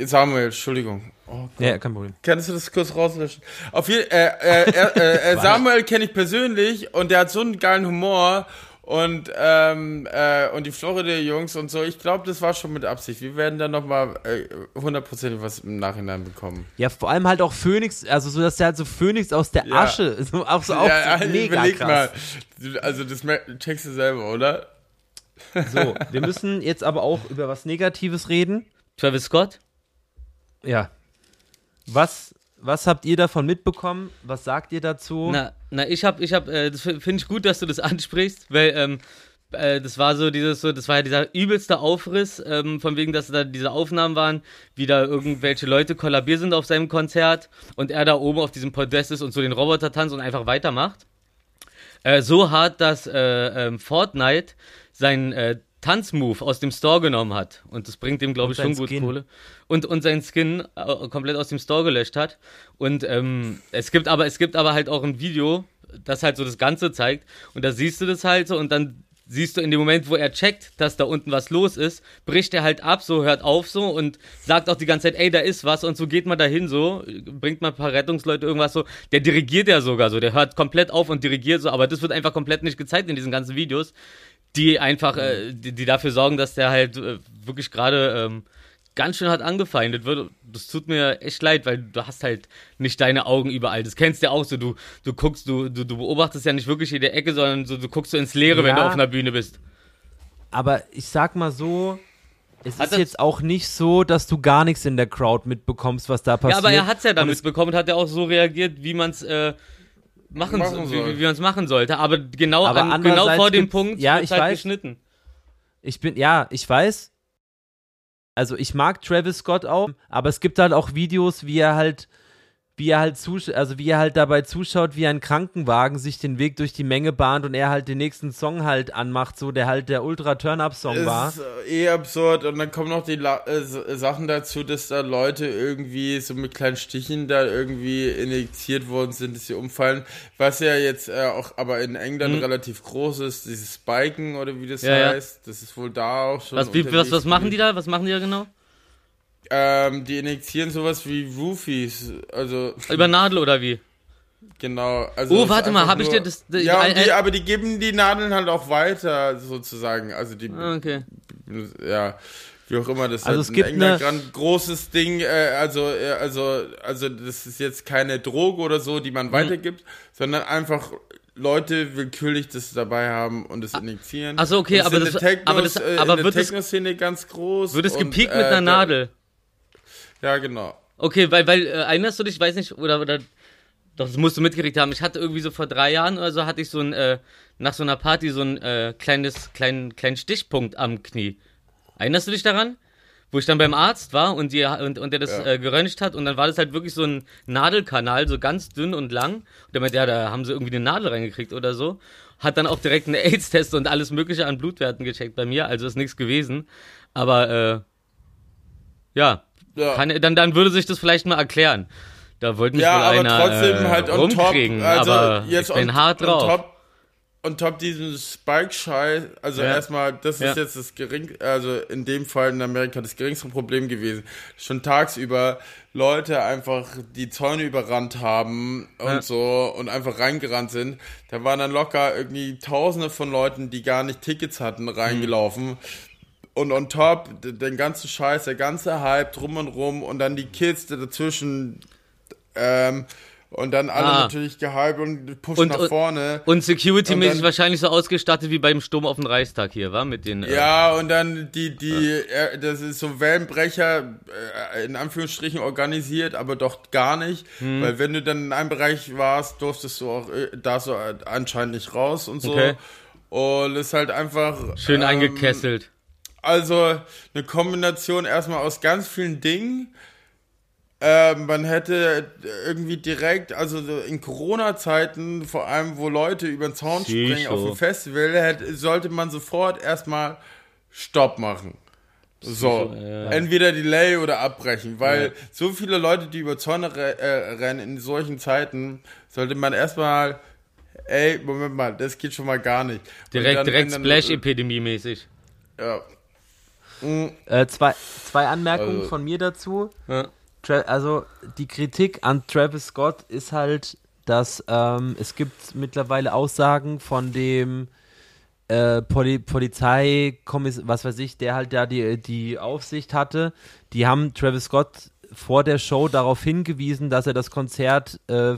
Samuel, Entschuldigung. Oh, Ja, kein Problem. Kannst du das kurz rauslöschen? Auf jeden äh, äh, äh, äh, *laughs* Samuel kenne ich persönlich und der hat so einen geilen Humor und ähm, äh, und die Florida Jungs und so. Ich glaube, das war schon mit Absicht. Wir werden dann noch mal äh, hundertprozentig was im Nachhinein bekommen. Ja, vor allem halt auch Phönix, also so, dass der halt so Phönix aus der Ja. Asche, *laughs* so, auch so, auch ja, so ja, *laughs* mega überleg krass. mal. Also das checkst du selber, oder? So, wir müssen jetzt aber auch über was Negatives reden. Travis Scott? Ja. Was, was habt ihr davon mitbekommen? Was sagt ihr dazu? Na, na, ich hab, ich hab, äh, das finde ich gut, dass du das *laughs* ansprichst, weil, ähm, äh, das war so dieses, so, das war ja dieser übelste Aufriss, ähm, von wegen, dass da diese Aufnahmen waren, wie da irgendwelche Leute kollabiert sind auf seinem Konzert und er da oben auf diesem Podest ist und so den Roboter tanzt und einfach weitermacht. Äh, so hart, dass äh, ähm, Fortnite seinen äh, Tanzmove aus dem Store genommen hat. Und das bringt ihm, glaube ich, schon sein gut Skin. Kohle. Und, und seinen Skin äh, komplett aus dem Store gelöscht hat. Und ähm, es gibt aber, es gibt aber halt auch ein Video, das halt so das Ganze zeigt. Und da siehst du das halt so und dann siehst du in dem Moment, wo er checkt, dass da unten was los ist, bricht er halt ab, so hört auf so und sagt auch die ganze Zeit, ey, da ist was und so geht man dahin so, bringt mal ein paar Rettungsleute irgendwas so, der dirigiert ja sogar so, der hört komplett auf und dirigiert so, aber das wird einfach komplett nicht gezeigt in diesen ganzen Videos, die einfach, äh, die, die dafür sorgen, dass der halt äh, wirklich gerade ähm, ganz schön hart angefeindet wird. Das tut mir echt leid, weil du hast halt nicht deine Augen überall. Das kennst du ja auch so. Du, du guckst, du, du, du beobachtest ja nicht wirklich jede Ecke, sondern so, du guckst so ins Leere, wenn du Ja. auf einer Bühne bist. Aber ich sag mal so, es Hat ist jetzt auch nicht so, dass du gar nichts in der Crowd mitbekommst, was da passiert. Ja, aber er hat's ja Und damit es- bekommen und hat ja auch so reagiert, wie man es äh, machen, Machen so, soll. wie, wie man es machen sollte. Aber genau, Aber an, genau vor dem Punkt ja, ich halt weiß. geschnitten. Ich bin, ja, ich weiß. Also ich mag Travis Scott auch, aber es gibt halt auch Videos, wie er halt wie er halt zusch also wie er halt dabei zuschaut, wie ein Krankenwagen sich den Weg durch die Menge bahnt und er halt den nächsten Song halt anmacht, so der halt der Ultra Turn-Up Song war. ist äh, eh absurd und dann kommen noch die La äh, S- Sachen dazu, dass da Leute irgendwie so mit kleinen Stichen da irgendwie injiziert worden sind, dass sie umfallen, was ja jetzt äh, auch aber in England relativ groß ist, dieses Spiken oder wie das Mhm. Ja, ja. heißt, das ist wohl da auch schon Was, wie, was, was machen die da? Was machen die da genau? Ähm, die injizieren sowas wie Roofies, also *laughs* Über Nadel oder wie? genau. Also Oh, warte mal, einfach hab ich dir das- das- ja, und die, aber die geben die Nadeln halt auch weiter sozusagen, also die Ah, Okay. ja, wie auch immer, das ist Also halt es in gibt England eine- ein großes Ding, äh, also, äh, also, also das ist jetzt keine Droge oder so, die Mhm. man weitergibt, sondern einfach Leute willkürlich das dabei haben und es injizieren. ach so, okay, Und aber in das- Technos, aber das- äh, aber in der wird es- Techno-Szene ganz groß. Wird es und, gepiekt äh, mit einer da- Nadel? Ja, genau. Okay, weil, weil, äh, erinnerst du dich, ich weiß nicht, oder, oder, doch, das musst du mitgekriegt haben. Ich hatte irgendwie so vor drei Jahren oder so, hatte ich so ein, äh, nach so einer Party so ein, äh, kleines, kleinen, kleinen Stichpunkt am Knie. Erinnerst du dich daran? Wo ich dann beim Arzt war und, die, und, und der das Ja. äh, geröntgt hat und dann war das halt wirklich so ein Nadelkanal, so ganz dünn und lang. Und der meinte, ja, da haben sie irgendwie eine Nadel reingekriegt oder so. Hat dann auch direkt einen AIDS-Test und alles mögliche an Blutwerten gecheckt bei mir, also ist nichts gewesen. Aber, äh, ja, Ja. kann, dann, dann würde sich das vielleicht mal erklären. Da wollte mich Ja, wohl aber einer trotzdem äh, halt top, rumkriegen, also aber jetzt ich bin on, hart drauf. On top, on top diesen Spike-Scheiß, also Ja. erstmal, das Ja. ist jetzt das gering, also in dem Fall in Amerika das geringste Problem gewesen. Schon tagsüber Leute einfach die Zäune überrannt haben und Ja. so und einfach reingerannt sind. Da waren dann locker irgendwie tausende von Leuten, die gar nicht Tickets hatten, reingelaufen. Und on top, den ganzen Scheiß, der ganze Hype drum und rum und dann die Kids dazwischen ähm, und dann alle Ah. natürlich gehypt und pushen Und- nach und- vorne. Und security-mäßig wahrscheinlich so ausgestattet wie beim Sturm auf den Reichstag hier, war mit den. Äh, ja, und dann die, die, äh, das ist so Wellenbrecher, äh, in Anführungsstrichen organisiert, aber doch gar nicht. Hm. Weil wenn du dann in einem Bereich warst, durftest du auch äh, da so äh, anscheinend nicht raus und so. Okay. Und es ist halt einfach. schön ähm, eingekesselt. Also eine Kombination erstmal aus ganz vielen Dingen. Ähm, man hätte irgendwie direkt, also so in Corona-Zeiten, vor allem wo Leute über den Zaun Sicher. springen auf dem Festival, hätte, sollte man sofort erstmal Stopp machen. So, entweder Delay oder abbrechen, weil so viele Leute, die über Zäune äh, rennen in solchen Zeiten, sollte man erstmal, ey, Moment mal, das geht schon mal gar nicht. Direkt, dann, direkt Splash-Epidemie-mäßig. Ja, Äh, zwei, zwei Anmerkungen Also- von mir dazu. Ja. Also die Kritik an Travis Scott ist halt, dass ähm, es gibt mittlerweile Aussagen von dem äh, Poli Polizeikommissar, was weiß ich, der halt da die, die Aufsicht hatte. Die haben Travis Scott vor der Show darauf hingewiesen, dass er das Konzert äh,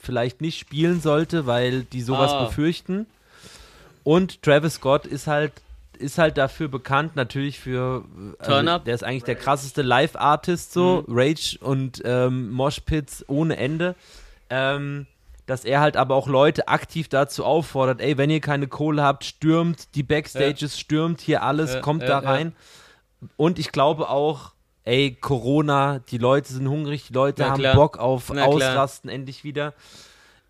vielleicht nicht spielen sollte, weil die sowas Ah. befürchten. Und Travis Scott ist halt ist halt dafür bekannt, natürlich für also Turn Up. der ist eigentlich der krasseste Live-Artist so, Rage und ähm, Moshpits ohne Ende. Ähm, dass er halt aber auch Leute aktiv dazu auffordert, ey, wenn ihr keine Kohle habt, stürmt die Backstages, stürmt hier alles, Ja, kommt ja, da ja. rein. Und ich glaube auch, ey, Corona, die Leute sind hungrig, die Leute Na haben klar. Bock auf Na klar. Ausrasten endlich wieder.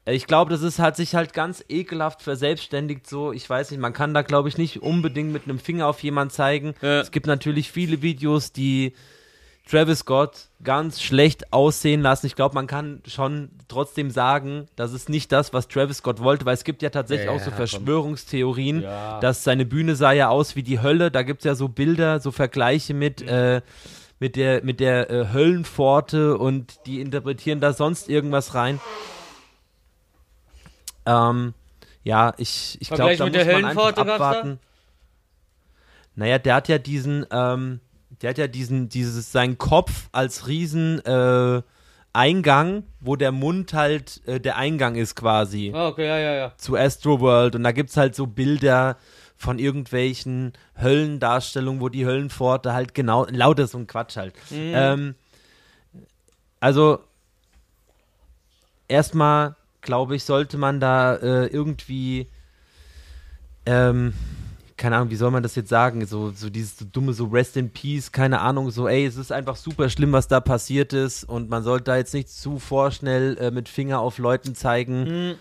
Äh, Ich glaube, das ist halt sich halt ganz ekelhaft verselbstständigt so. Ich weiß nicht, man kann da glaube ich nicht unbedingt mit einem Finger auf jemanden zeigen. Ja. Es gibt natürlich viele Videos, die Travis Scott ganz schlecht aussehen lassen. Ich glaube, man kann schon trotzdem sagen, das ist nicht das, was Travis Scott wollte, weil es gibt ja tatsächlich Ja, auch so. Verschwörungstheorien, Ja. dass seine Bühne sah ja aus wie die Hölle. Da gibt es ja so Bilder, so Vergleiche mit, Mhm. äh, mit der, mit der äh, Höllenpforte und die interpretieren da sonst irgendwas rein. Ähm, ja, ich, ich glaube, da mit muss der man einfach abwarten. Naja, der hat ja diesen, ähm, der hat ja diesen, dieses, seinen Kopf als riesen äh, Eingang, wo der Mund halt äh, der Eingang ist quasi Ah, okay, ja, ja, ja. zu Astroworld und da gibt's halt so Bilder von irgendwelchen Höllendarstellungen, wo die Höllenpforte halt genau, lauter so ein Quatsch halt. Ähm, also erstmal, glaube ich, sollte man da äh, irgendwie ähm, keine Ahnung, wie soll man das jetzt sagen? So, so dieses so dumme, so Rest in Peace, keine Ahnung, so, ey, es ist einfach super schlimm, was da passiert ist und man sollte da jetzt nicht zu vorschnell äh, mit Finger auf Leuten zeigen. Mhm.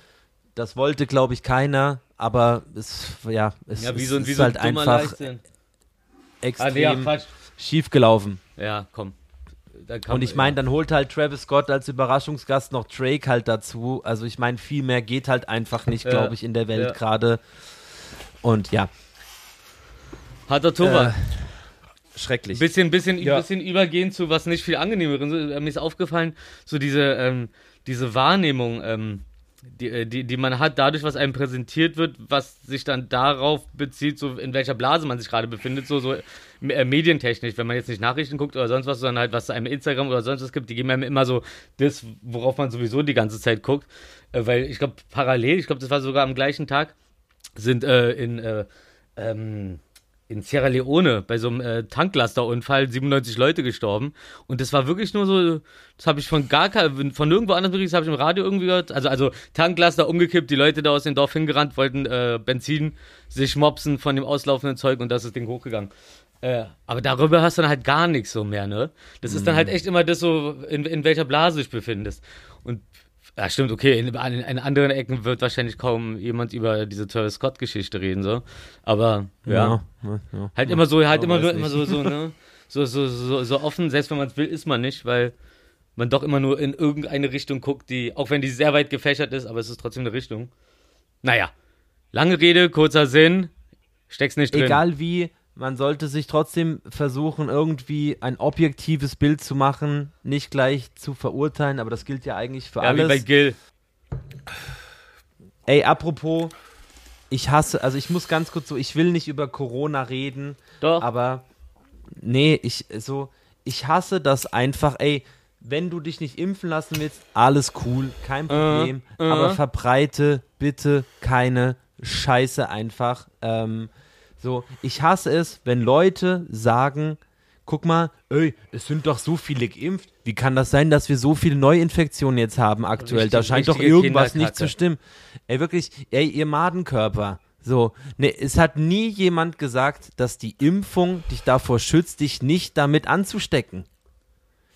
Das wollte, glaube ich, keiner, aber es, ja, es, Ja, wie es so, ein- wie ist so ein halt einfach Leichtsinn. Ah, extrem nee, ja, schief gelaufen. Ja, komm. Und ich meine, dann holt halt Travis Scott als Überraschungsgast noch Drake halt dazu. Also ich meine, viel mehr geht halt einfach nicht, Ja. glaube ich, in der Welt Ja. gerade. Und ja, Harter Tobak. äh, schrecklich. Bisschen, bisschen, Ja. bisschen übergehen zu was nicht viel angenehmeren. So, äh, Mir ist aufgefallen, so diese, ähm, diese Wahrnehmung, ähm, die, äh, die, die man hat, dadurch, was einem präsentiert wird, was sich dann darauf bezieht, so in welcher Blase man sich gerade befindet, so, so äh, medientechnisch, wenn man jetzt nicht Nachrichten guckt oder sonst was, sondern halt, was einem Instagram oder sonst was gibt, die geben einem immer so das, worauf man sowieso die ganze Zeit guckt. Äh, weil ich glaube, parallel, ich glaube, das war sogar am gleichen Tag, sind äh, in, äh, ähm, in Sierra Leone bei so einem äh, Tanklasterunfall 97 Leute gestorben. Und das war wirklich nur so, das habe ich von gar kein, von nirgendwo anders wirklich, das habe ich im Radio irgendwie gehört. Also, also Tanklaster umgekippt, die Leute da aus dem Dorf hingerannt, wollten äh, Benzin sich mopsen von dem auslaufenden Zeug und das ist Ding hochgegangen. Äh, aber darüber hast du dann halt gar nichts so mehr, ne? Das ist dann halt echt immer das so, in, in welcher Blase du dich befindest. Und ja, stimmt, okay. In, in, in anderen Ecken wird wahrscheinlich kaum jemand über diese Travis Scott-Geschichte reden, so. Aber ja. ja, ja. Halt immer so, halt immer, nur, immer so, so, ne? So, so, so, so offen, selbst wenn man es will, ist man nicht, weil man doch immer nur in irgendeine Richtung guckt, die, auch wenn die sehr weit gefächert ist, aber es ist trotzdem eine Richtung. Naja. Lange Rede, kurzer Sinn. Steck's nicht drin. Egal wie, man sollte sich trotzdem versuchen, irgendwie ein objektives Bild zu machen, nicht gleich zu verurteilen, aber das gilt ja eigentlich für Ja, wie bei alles. Gil. Ey, apropos, ich hasse, also ich muss ganz kurz so, ich will nicht über Corona reden, Doch. aber nee, ich so, ich hasse das einfach, ey, wenn du dich nicht impfen lassen willst, alles cool, kein Problem, äh. aber verbreite bitte keine Scheiße einfach. Ähm, so, ich hasse es, wenn Leute sagen, guck mal, ey, es sind doch so viele geimpft. Wie kann das sein, dass wir so viele Neuinfektionen jetzt haben aktuell? da Richtig- scheint doch irgendwas nicht zu stimmen. Ey, wirklich, ey, ihr Madenkörper. So, ne, es hat nie jemand gesagt, dass die Impfung dich davor schützt, dich nicht damit anzustecken.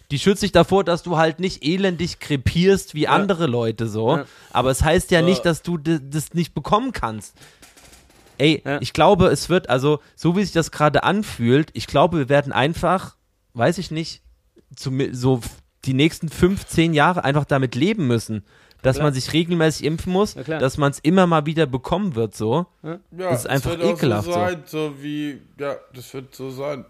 Die schützt dich davor, dass du halt nicht elendig krepierst wie andere Leute so. Ja. Aber es heißt ja So. nicht, dass du das nicht bekommen kannst. Ey, Ja. ich glaube, es wird, also, so wie sich das gerade anfühlt, ich glaube, wir werden einfach, weiß ich nicht, zum, so die nächsten fünf, zehn Jahre einfach damit leben müssen. Dass man sich regelmäßig impfen muss, dass man es immer mal wieder bekommen wird, so. Ja, Das ist einfach wird auch ekelhaft So so. sein, so wie, ja, das wird so sein.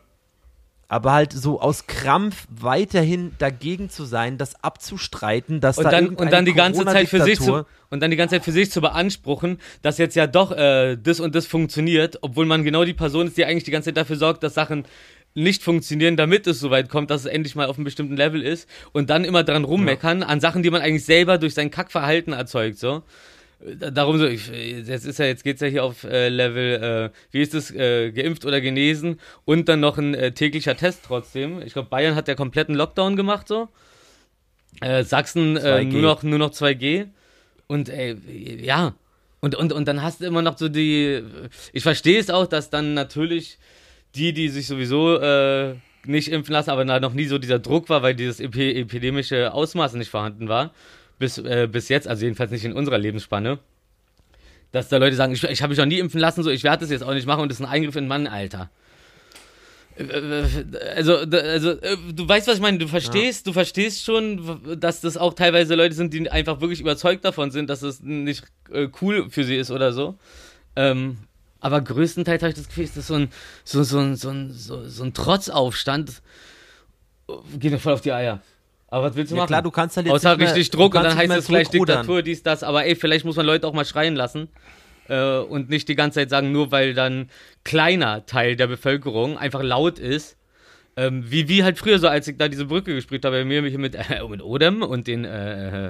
Aber halt so aus Krampf weiterhin dagegen zu sein, das abzustreiten, dass und da dann, und dann die ganze Zeit für sich zu, und dann die ganze Zeit für sich zu beanspruchen, dass jetzt ja doch äh, das und das funktioniert, obwohl man genau die Person ist, die eigentlich die ganze Zeit dafür sorgt, dass Sachen nicht funktionieren, damit es soweit kommt, dass es endlich mal auf einem bestimmten Level ist und dann immer dran rummeckern an Sachen, die man eigentlich selber durch sein Kackverhalten erzeugt, so. Äh, Darum so, ich, jetzt ist ja, jetzt geht's ja hier auf äh, Level, äh, wie ist es, äh, geimpft oder genesen und dann noch ein äh, täglicher Test trotzdem. Ich glaube, Bayern hat ja kompletten Lockdown gemacht so. Äh, Sachsen äh, 2G. nur noch nur noch 2G und ey, ja und und und dann hast du immer noch so die ich verstehe es auch, dass dann natürlich die, die sich sowieso äh, nicht impfen lassen, aber da noch nie so dieser Druck war, weil dieses epi epidemische Ausmaß nicht vorhanden war bis äh, bis jetzt, also jedenfalls nicht in unserer Lebensspanne. Dass da Leute sagen, ich, ich habe mich noch nie impfen lassen, so ich werde das jetzt auch nicht machen und das ist ein Eingriff in Mann, Alter. Äh, Also, d- also, äh, du weißt, was ich meine. Du verstehst, du verstehst schon, dass das auch teilweise Leute sind, die einfach wirklich überzeugt davon sind, dass es nicht äh, cool für sie ist oder so. Ähm, aber größtenteils habe ich das Gefühl, ist das so ein, so, so, so, so, so ein Trotzaufstand. Geht mir voll auf die Eier. Aber was willst du Ja machen? klar, du kannst halt jetzt Außer mehr- richtig Druck und dann heißt es vielleicht zurückrudern. Diktatur, dies, das. Aber ey, vielleicht muss man Leute auch mal schreien lassen. Äh, und nicht die ganze Zeit sagen, nur weil dann kleiner Teil der Bevölkerung einfach laut ist. Ähm, wie, wie halt früher so, als ich da diese Brücke gespielt habe, mir hier mit, äh, mit Odem und den äh,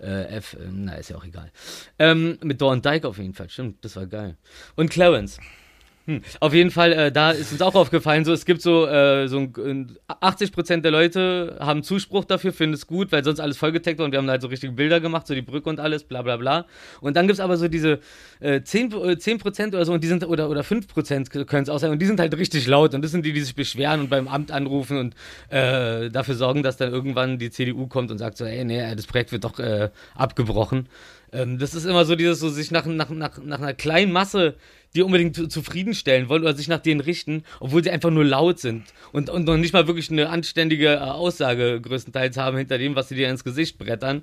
äh, F, äh, na, ist ja auch egal. Ähm, mit Dawn Dyke auf jeden Fall, stimmt, das war geil. Und Clarence. Auf jeden Fall, äh, da ist uns auch aufgefallen, so es gibt so, äh, so ein, 80% der Leute haben Zuspruch dafür, finden es gut, weil sonst alles vollgetaggt war und wir haben halt so richtige Bilder gemacht, so die Brücke und alles, bla bla bla. Und dann gibt es aber so diese äh, 10, äh, 10% oder so und die sind, oder, oder 5% können es auch sein und die sind halt richtig laut und das sind die, die sich beschweren und beim Amt anrufen und äh, dafür sorgen, dass dann irgendwann die CDU kommt und sagt so, ey, nee, das Projekt wird doch äh, abgebrochen. Ähm, das ist immer so dieses, so sich nach, nach, nach, nach einer kleinen Masse die unbedingt zu- zufriedenstellen wollen oder sich nach denen richten, obwohl sie einfach nur laut sind und, und noch nicht mal wirklich eine anständige äh, Aussage größtenteils haben hinter dem, was sie dir ins Gesicht brettern.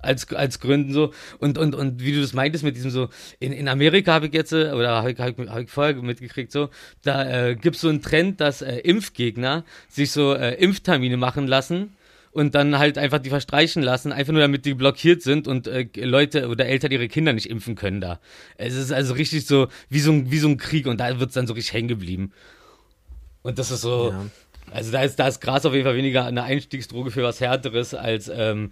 Als, als Gründen so. Und, und, und wie du das meintest mit diesem so, in, in Amerika habe ich jetzt, äh, oder habe ich, hab ich, hab ich vorher mitgekriegt, so, da äh, gibt es so einen Trend, dass äh, Impfgegner sich so äh, Impftermine machen lassen und dann halt einfach die verstreichen lassen, einfach nur damit die blockiert sind und äh, Leute oder Eltern ihre Kinder nicht impfen können da. Es ist also richtig so wie so ein, wie so ein Krieg und da wird es dann so richtig hängen geblieben. Und das ist so, Ja. also da ist, da ist Gras auf jeden Fall weniger eine Einstiegsdroge für was Härteres als ähm,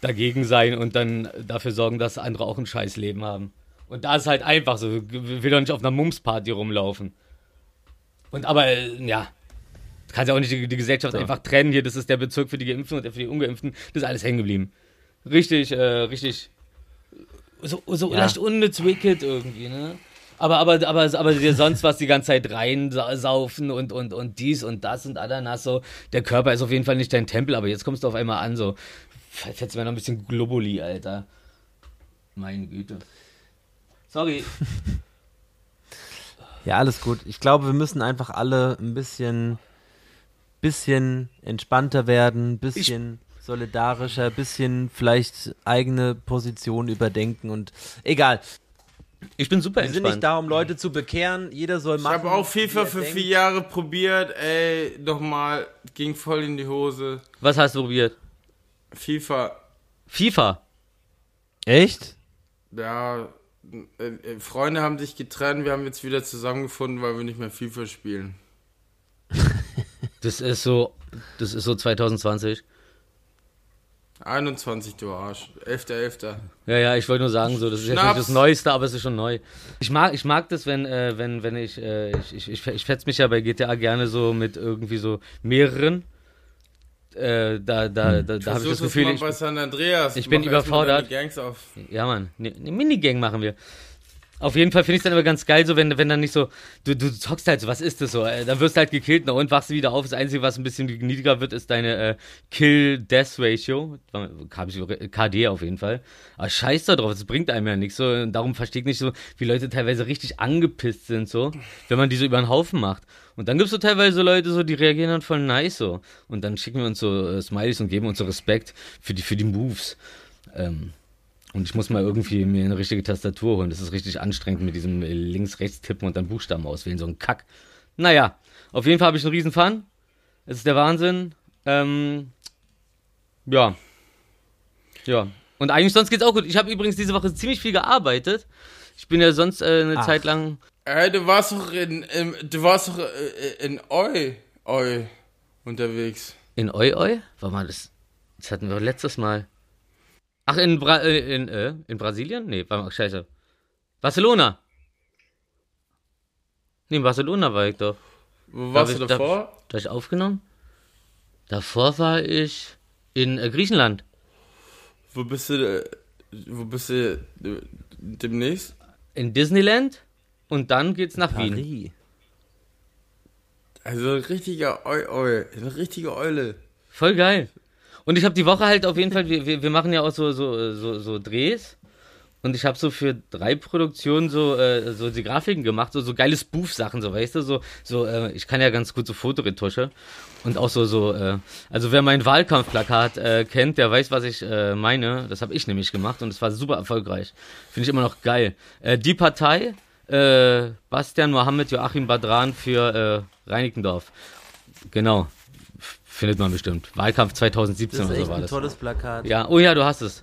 dagegen sein und dann dafür sorgen, dass andere auch ein scheiß Leben haben. Und da ist halt einfach so, will doch nicht auf einer Mumsparty rumlaufen. Und aber, äh, ja, du kannst ja auch nicht die, die Gesellschaft einfach trennen. Hier, das ist der Bezirk für die Geimpften und der für die Ungeimpften. Das ist alles hängen geblieben. Richtig, äh, richtig. So, so Ja. leicht unnütz wicked irgendwie, ne? Aber, aber, aber, aber dir sonst was die ganze Zeit reinsaufen und, und, und dies und das und Ananas so. Der Körper ist auf jeden Fall nicht dein Tempel, aber jetzt kommst du auf einmal an, so. Fetzt mir noch ein bisschen Globuli, Alter. Meine Güte. Sorry. *laughs* Ja, alles gut. Ich glaube, wir müssen einfach alle ein bisschen, bisschen entspannter werden, bisschen solidarischer, ein bisschen vielleicht eigene Position überdenken und egal. Ich bin super Wir sind entspannt. nicht da, um Leute zu bekehren. Jeder soll Ich machen. habe auch FIFA für denkt. vier Jahre probiert, ey, nochmal, ging voll in die Hose. Was hast du probiert? FIFA, FIFA. Echt? ja, äh, äh, Freunde haben sich getrennt, wir haben jetzt wieder zusammengefunden, weil wir nicht mehr FIFA spielen. Das ist so, das ist so 2020. 21, du Arsch. 11.11. Ja, ja, ich wollte nur sagen, so, das ist jetzt Schnaps. nicht das Neueste, aber es ist schon neu. Ich mag, ich mag das, wenn, äh, wenn, wenn ich, äh, ich, ich, ich, ich fetz mich ja bei GTA gerne so mit irgendwie so mehreren. Äh, da, da, da, da habe ich das Gefühl, ich, bei San Andreas. ich bin überfordert. deine Gangs auf. Ja, Mann, eine ne Minigang machen wir. Auf jeden Fall finde ich es dann aber ganz geil, so wenn, wenn dann nicht so, du, du zockst halt so, was ist das so? Äh, dann wirst du halt gekillt und wachst wieder auf. Das Einzige, was ein bisschen niedriger wird, ist deine äh, Kill-Death-Ratio. KD auf jeden Fall. Aber scheiß da drauf, das bringt einem ja nichts. So. Darum verstehe ich nicht so, wie Leute teilweise richtig angepisst sind, so, wenn man die so über den Haufen macht. Und dann gibt es so teilweise Leute, so, die reagieren dann voll nice so. Und dann schicken wir uns so äh, Smileys und geben uns so Respekt für die, für die Moves. Ähm, und ich muss mal irgendwie mir eine richtige Tastatur holen. Das ist richtig anstrengend mit diesem äh, Links-Rechts-Tippen und dann Buchstaben auswählen. So ein Kack. Naja, auf jeden Fall habe ich einen riesen Fun. Es ist der Wahnsinn. Ähm, ja. Ja. Und eigentlich sonst geht's auch gut. Ich habe übrigens diese Woche ziemlich viel gearbeitet. Ich bin ja sonst äh, eine Ach. Zeit lang. Ey, du warst doch in, im, du warst doch äh, in Eu, Eu unterwegs. In Oi Oi? War mal das? Das hatten wir doch letztes Mal. Ach, in, Bra äh, in, äh, in Brasilien? Nee, war mal, scheiße. Barcelona. Nee, in Barcelona war ich doch. Wo warst du ich- darf- davor? Da ich aufgenommen? Davor war ich in äh, Griechenland. Wo bist du, äh, wo bist du äh, demnächst? In Disneyland. Und dann geht's nach Wien. Paris. Also ein richtiger Eu, Eu, eine richtige Eule. Voll geil. Und ich habe die Woche halt auf jeden Fall, wir, wir, machen ja auch so, so, so, so Drehs. Und ich habe so für drei Produktionen so, äh, so die Grafiken gemacht, so, so geile Spoof-Sachen, so weißt du, so, so äh, ich kann ja ganz gut so Fotoretusche. Und auch so, so, äh, also wer mein Wahlkampfplakat äh, kennt, der weiß, was ich äh, meine. Das habe ich nämlich gemacht und es war super erfolgreich. Finde ich immer noch geil. Äh, die Partei, äh, Bastian Mohammed Joachim Badran für äh, Reinickendorf. Genau. Findet man bestimmt. Wahlkampf 2017 Das ist oder so war ein das. tolles Plakat. Ja, oh ja, du hast es.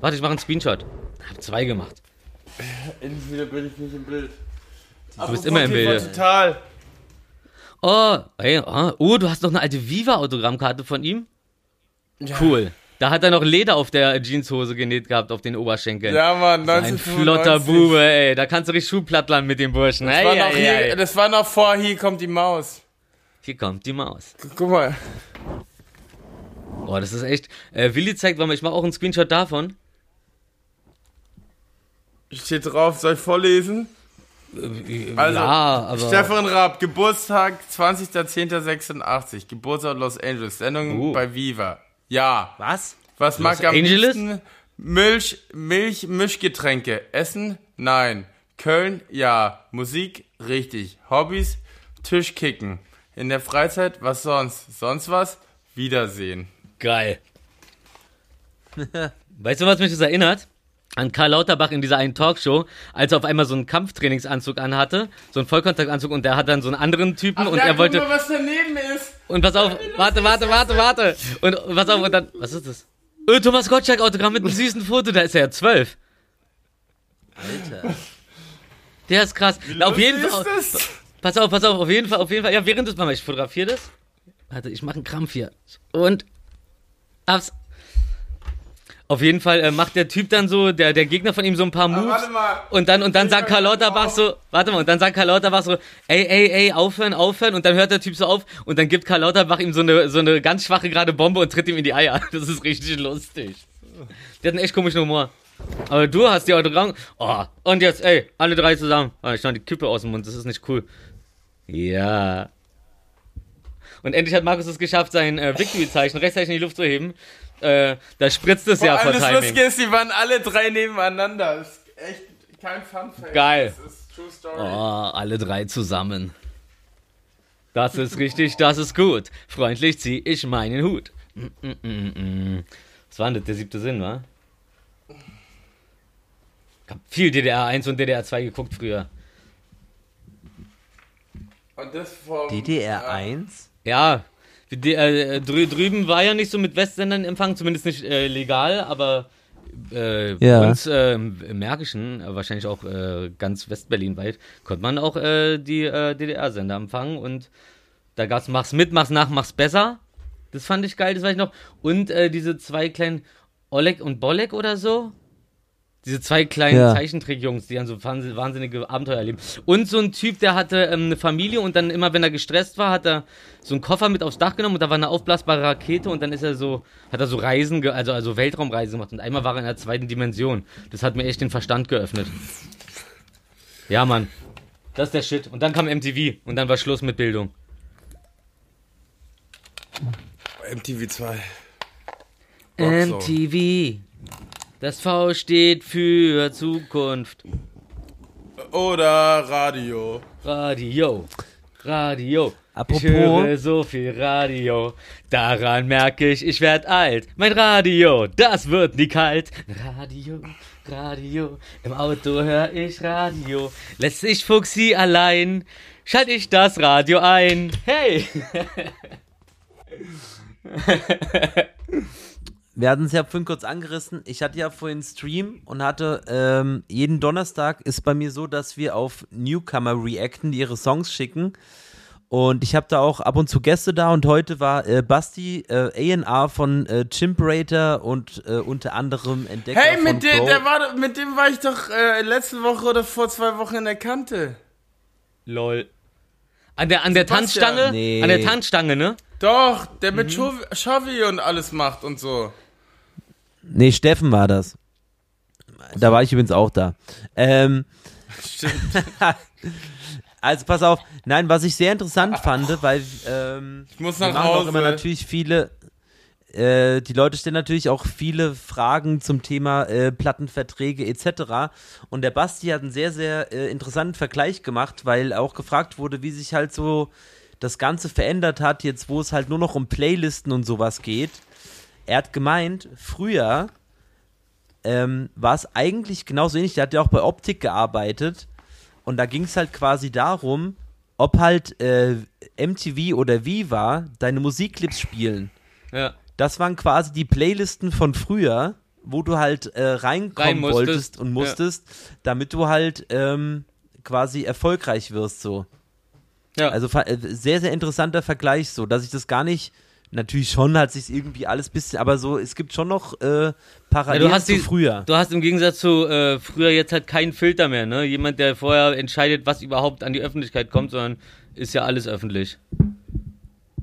Warte, ich mache einen Screenshot. Hab zwei gemacht. Entweder bin ich nicht im Bild. Du bist immer im Bilde. Total. Oh, ey, oh, oh, du hast noch eine alte Viva-Autogrammkarte von ihm? Ja. Cool. Da hat er noch Leder auf der Jeanshose genäht gehabt, auf den Oberschenkeln. Ja, Mann, Ein 1995. flotter Bube, ey. Da kannst du richtig Schuhplattlern mit dem Burschen. Das, Ei, war noch ei. hier, das war noch vor, hier kommt die Maus. Hier kommt die Maus. Guck mal. Boah, das ist echt. Äh, Willi zeigt, warte mal, ich mache auch einen Screenshot davon. Steht drauf, soll ich vorlesen? Also, ja. Stefan Raab, Geburtstag 20.10.86, Geburtstag Los Angeles, Sendung Uh. bei Viva. Ja. Was? Was mag am Angeles? liebsten? Milch, Milch, Mischgetränke. Essen? Nein. Köln? Ja. Musik? Richtig. Hobbys? Tischkicken. In der Freizeit? Was sonst? Sonst was? Wiedersehen. Geil. weißt du, was mich das erinnert? An Karl Lauterbach in dieser einen Talkshow, als er auf einmal so einen Kampftrainingsanzug anhatte, so einen Vollkontaktanzug und der hat dann so einen anderen Typen und ja, er wollte. mal, was daneben ist. Und pass auf, warte, warte, warte, warte. Und pass auf, und dann. Was ist das? Äh, Thomas Gottschalk Autogramm mit einem süßen Foto, da ist er ja zwölf. Alter. Der ist krass. Na, auf jeden ist Fall. Pass auf, pass auf, auf jeden Fall, auf jeden Fall. Ja, während des Mama, ich fotografiere das. Warte, ich mache einen Krampf hier. Und. Abs. Auf jeden Fall äh, macht der Typ dann so, der, der Gegner von ihm so ein paar Ah, Moves. warte mal. Und dann, und dann sagt Karl Lauterbach so, warte mal, und dann sagt Karl Lauterbach so, ey, ey, ey, aufhören, aufhören, und dann hört der Typ so auf, und dann gibt Karl Lauterbach ihm so eine, so eine ganz schwache gerade Bombe und tritt ihm in die Eier. *laughs* Das ist richtig lustig. Der hat einen echt komischen Humor. Aber du hast die Autogramm, oh, und jetzt, ey, alle drei zusammen. Oh, ich schneide die Kippe aus dem Mund, das ist nicht cool. Ja. Und endlich hat Markus es geschafft, sein äh, Victory-Zeichen rechtzeitig in die Luft zu heben. Äh, da spritzt es ja Vor das. Lustige ist, die waren alle drei nebeneinander. Das ist echt kein Fun-Fact. Geil. Das ist True Story. Oh, alle drei zusammen. Das ist richtig, das ist gut. Freundlich zieh ich meinen Hut. Mm, mm, mm, mm. Was war denn das? Der siebte Sinn, wa? Ich hab viel DDR 1 und DDR 2 geguckt früher. Vom, DDR 1? Ja, die, äh, drü drüben war ja nicht so mit Westsendern Empfang, zumindest nicht äh, legal, aber äh, Ja. bei uns äh, im Märkischen, äh, wahrscheinlich auch äh, ganz Westberlin weit, konnte man auch äh, die äh, DDR-Sender empfangen und da gab's Mach's mit, Mach's nach, Mach's besser. Das fand ich geil, das weiß ich noch. Und äh, diese zwei kleinen Oleg und Bolek oder so. Diese zwei kleinen Ja. Zeichentrickjungs, die dann so wahnsinn- wahnsinnige Abenteuer erleben. Und so ein Typ, der hatte ähm, eine Familie und dann immer, wenn er gestresst war, hat er so einen Koffer mit aufs Dach genommen und da war eine aufblasbare Rakete und dann ist er so, hat er so Reisen, ge also, also Weltraumreisen gemacht und einmal war er in der zweiten Dimension. Das hat mir echt den Verstand geöffnet. Ja, Mann. Das ist der Shit. Und dann kam MTV und dann war Schluss mit Bildung. MTV 2. Rocksong. MTV. Das V steht für Zukunft. Oder Radio. Radio. Radio. Apropos- Ich höre so viel Radio. Daran merke ich, ich werd alt. Mein Radio, das wird nie kalt. Radio, Radio. Im Auto höre ich Radio. Lässt sich Fuchsi allein. Schalt ich das Radio ein. Hey! *laughs* Wir hatten es ja vorhin kurz angerissen. Ich hatte ja vorhin Stream und hatte ähm, jeden Donnerstag ist bei mir so, dass wir auf Newcomer reacten, die ihre Songs schicken. Und ich habe da auch ab und zu Gäste da und heute war äh, Basti äh, A&R von äh, Chimperator und äh, unter anderem Entdecker Hey, von mit dem, Crow. der war, mit dem war ich doch äh, letzte Woche oder vor zwei Wochen in der Kante. Lol. An der, an der Sebastian. Tanzstange? Nee. An der Tanzstange, ne? Doch, der mit Mhm. Chauvi- Chavi und alles macht und so. Nee, Steffen war das. Da war ich übrigens auch da. Ähm, *laughs* Stimmt. *laughs* also pass auf. Nein, was ich sehr interessant fand, weil ähm, Ich muss wir nach machen auch Hause. immer natürlich viele. Äh, die Leute stellen natürlich auch viele Fragen zum Thema äh, Plattenverträge etc. Und der Basti hat einen sehr, sehr äh, interessanten Vergleich gemacht, weil auch gefragt wurde, wie sich halt so das Ganze verändert hat, jetzt wo es halt nur noch um Playlisten und sowas geht. Er hat gemeint, früher ähm, war es eigentlich genauso ähnlich. Der hat ja auch bei Optik gearbeitet. Und da ging es halt quasi darum, ob halt äh, MTV oder Viva deine Musikclips spielen. Ja. Das waren quasi die Playlisten von früher, wo du halt äh, reinkommen Rein musstest. wolltest und musstest, damit du halt ähm, quasi erfolgreich wirst so. Ja. Also äh, sehr, sehr interessanter Vergleich so, dass ich das gar nicht natürlich schon hat sich irgendwie alles bisschen, aber so, es gibt schon noch äh, Parallelen Ja, du hast zu die- früher. Du hast im Gegensatz zu äh, früher jetzt halt keinen Filter mehr, ne? Jemand, der vorher entscheidet, was überhaupt an die Öffentlichkeit kommt, sondern ist ja alles öffentlich.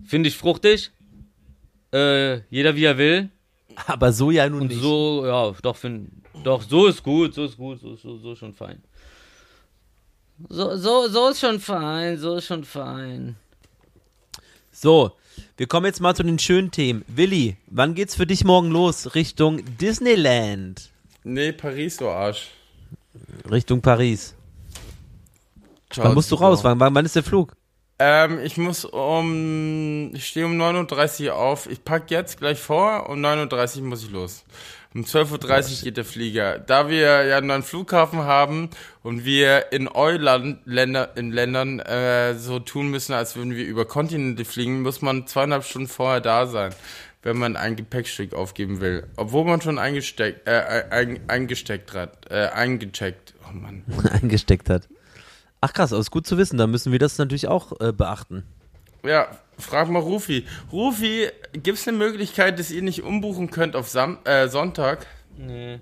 Finde ich fruchtig. Äh, jeder wie er will. Aber so ja nun Und nicht. so, ja, doch, find, doch, so ist gut, so ist gut, so, so, so schon fein. So, so, so ist schon fein, so ist schon fein. So, wir kommen jetzt mal zu den schönen Themen. Willi, wann geht's für dich morgen los? Richtung Disneyland. Nee, Paris, du Arsch. Richtung Paris. Ciao, Wann musst du raus? Wann, wann, wann ist der Flug? Ähm, ich muss um. Ich stehe um 9.30 Uhr auf. Ich pack jetzt gleich vor. Um 9.30 Uhr muss ich los. Um 12.30 Uhr geht der Flieger. Da wir ja einen neuen Flughafen haben und wir in Euland, Länder, in Ländern äh, so tun müssen, als würden wir über Kontinente fliegen, muss man zweieinhalb Stunden vorher da sein, wenn man ein Gepäckstück aufgeben will. Obwohl man schon eingesteckt, äh, ein, eingesteckt hat, äh, eingecheckt. Oh Mann. *laughs* Eingesteckt hat. Ach krass, aber ist gut zu wissen. Da müssen wir das natürlich auch äh, beachten. Ja, frag mal Rufi. Rufi, gibt es eine Möglichkeit, dass ihr nicht umbuchen könnt auf Sam äh, Sonntag? Nee.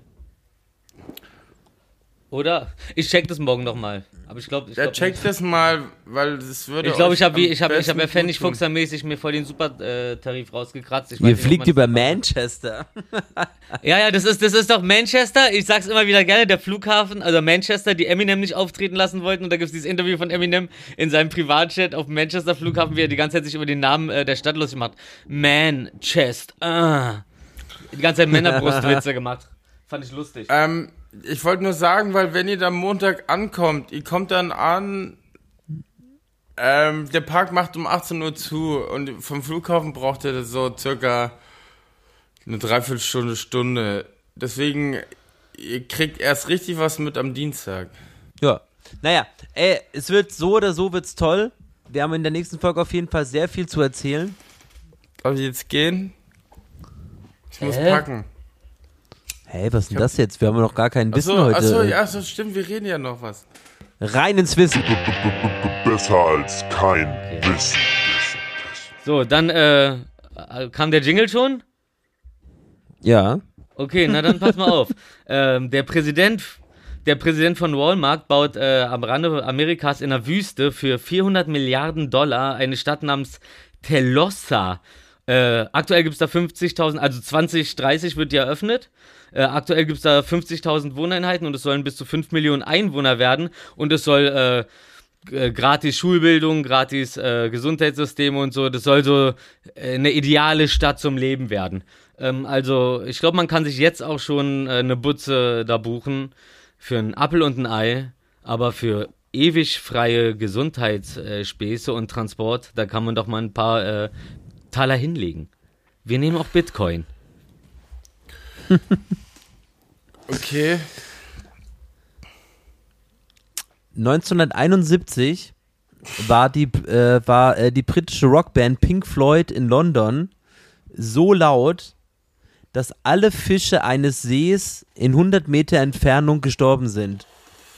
Oder? Ich check das morgen nochmal. Aber ich glaube, ich Ja, glaube. checkt das mal, weil das würde Ich glaube, ich habe ich habe ich habe ja tun. Fuchsermäßig mir voll den Super-Tarif rausgekratzt. Ich Ihr nicht, fliegt über Manchester. *laughs* Ja, ja, das ist das ist doch Manchester. Ich sag's immer wieder gerne, der Flughafen, also Manchester, die Eminem nicht auftreten lassen wollten und da gibt's dieses Interview von Eminem in seinem Privatchat auf dem Manchester Flughafen, wie er die ganze Zeit sich über den Namen äh, der Stadt lustig macht. Manchester. Ah. Die ganze Zeit Männerbrustwitze gemacht. Fand ich lustig. Ähm, ich wollte nur sagen, weil wenn ihr dann Montag ankommt, ihr kommt dann an, ähm, der Park macht um 18 Uhr zu und vom Flughafen braucht ihr so circa eine Dreiviertelstunde, Stunde. Deswegen, ihr kriegt erst richtig was mit am Dienstag. Ja. Naja, ey, es wird so oder so wird's toll. Wir haben in der nächsten Folge auf jeden Fall sehr viel zu erzählen. Darf ich jetzt gehen? Ich muss Hä? packen. Hey, was ist denn das jetzt? Wir haben noch gar kein Wissen Achso, heute. achso, ja, so stimmt, wir reden ja noch was. Rein ins Wissen. Besser als kein Wissen. So, dann äh, kam der Jingle schon? Ja. Okay, na dann pass mal auf. *laughs* Ähm, der Präsident, der Präsident von Walmart baut äh, am Rande Amerikas in der Wüste für 400 Milliarden Dollar eine Stadt namens Telosa. Äh, aktuell gibt es da 50.000, also 2030 wird die eröffnet. Äh, aktuell gibt es da 50.000 Wohneinheiten und es sollen bis zu 5 Millionen Einwohner werden und es soll äh, äh, gratis Schulbildung, gratis äh, Gesundheitssysteme und so. Das soll so äh, eine ideale Stadt zum Leben werden. Ähm, also, ich glaube, man kann sich jetzt auch schon äh, eine Butze da buchen für einen Appel und ein Ei, aber für ewig freie Gesundheitsspäße und Transport, da kann man doch mal ein paar Taler hinlegen. Wir nehmen auch Bitcoin. *laughs* Okay. 1971 war die, äh, war, äh, die britische Rockband Pink Floyd in London so laut, dass alle Fische eines Sees in 100 Meter Entfernung gestorben sind.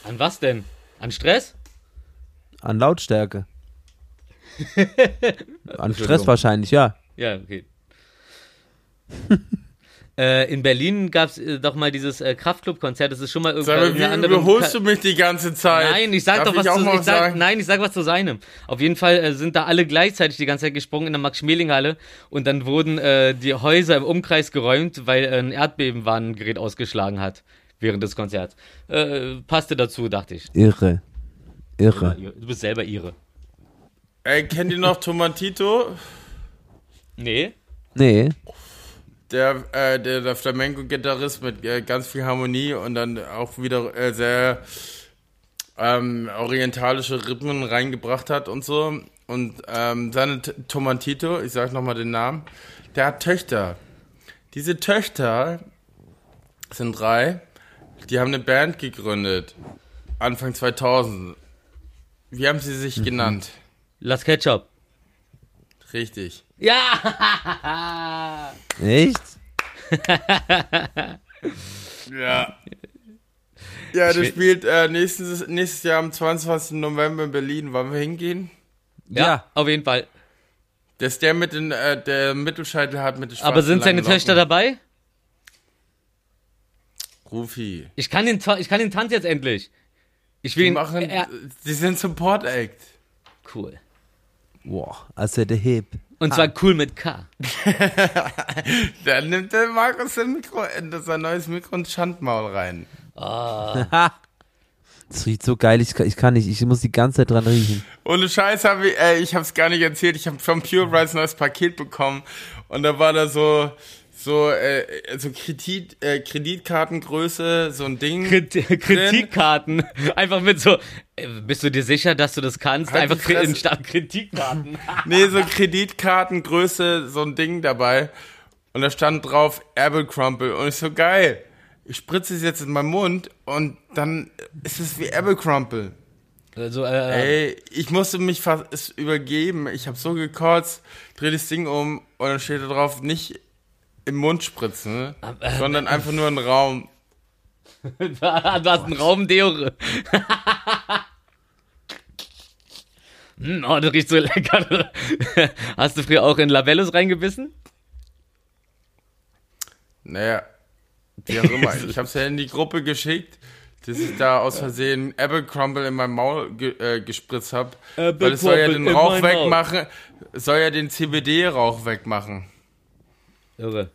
An was denn? An Stress? An Lautstärke. *laughs* An Stress wahrscheinlich, ja. Ja, okay. *laughs* äh, in Berlin gab es äh, doch mal dieses äh, Kraftclub-Konzert. Das ist schon mal irgend- Sag mal, irgendeiner wie anderen überholst Ka- du mich die ganze Zeit? Nein, ich sag Darf doch was zu ich sag, sagen? Nein, ich sag was zu seinem. Auf jeden Fall äh, sind da alle gleichzeitig die ganze Zeit gesprungen in der Max-Schmeling-Halle und dann wurden äh, die Häuser im Umkreis geräumt, weil äh, ein Erdbebenwarngerät ausgeschlagen hat während des Konzerts. Äh, passte dazu, dachte ich. Irre. Irre. Du bist selber ihre. Ey, kennt ihr noch Tomatito? Nee. Nee. Der, äh, der, der Flamenco-Gitarrist mit äh, ganz viel Harmonie und dann auch wieder äh, sehr ähm, orientalische Rhythmen reingebracht hat und so. Und ähm, seine T Tomatito, ich sag nochmal den Namen, der hat Töchter. Diese Töchter sind drei, die haben eine Band gegründet. Anfang 2000. Wie haben sie sich genannt? Lass Ketchup. Richtig. Ja! Echt? Ja. Ja, der spielt äh, nächstes, nächstes Jahr am 22. November in Berlin. Wollen wir hingehen? Ja, Ja. auf jeden Fall. Das ist der mit den, äh, der Mittelscheitel hat mit den Aber sind seine langen Töchter Locken. dabei? Rufi. Ich kann den, ich kann den Tanz jetzt endlich. Ich will Die ihn. machen, er, die sind Support Act. cool. Boah, also der Hip. Und zwar cool mit K. *laughs* Da nimmt der Markus sein Mikro, in sein neues Mikro und Schandmaul rein. *laughs* Das riecht so geil, ich kann, ich kann nicht, ich muss die ganze Zeit dran riechen. Ohne Scheiß habe ich, äh, ich habe es gar nicht erzählt, ich habe vom Pure Rice ein neues Paket bekommen und da war da so so äh, so Kredit äh, Kreditkartengröße, so ein Ding. Krit Kritikkarten. *laughs* Einfach mit so. äh, Bist du dir sicher, dass du das kannst? Halt Einfach in statt Kritikkarten. *laughs* Nee, so Kreditkartengröße, so ein Ding dabei. Und da stand drauf Abercrumble. Und ich so, geil. Ich spritze es jetzt in meinen Mund und dann ist es wie Abercrumble. Also, äh, Ey, ich musste mich fast übergeben. Ich habe so gekotzt, dreh das Ding um und dann steht da drauf, nicht im Mund spritzen, ne? äh, sondern einfach nur im Raum. *laughs* du hast einen Raumdeo. Hm, oh, das riecht so lecker. Hast du früher auch in Labellos reingebissen? Naja, wie auch immer. Ich habe es ja in die Gruppe geschickt, dass ich da aus Versehen Abercrumble in mein Maul ge äh, gespritzt habe. Weil es soll ja den Rauch wegmachen, soll ja den CBD-Rauch wegmachen. Irre.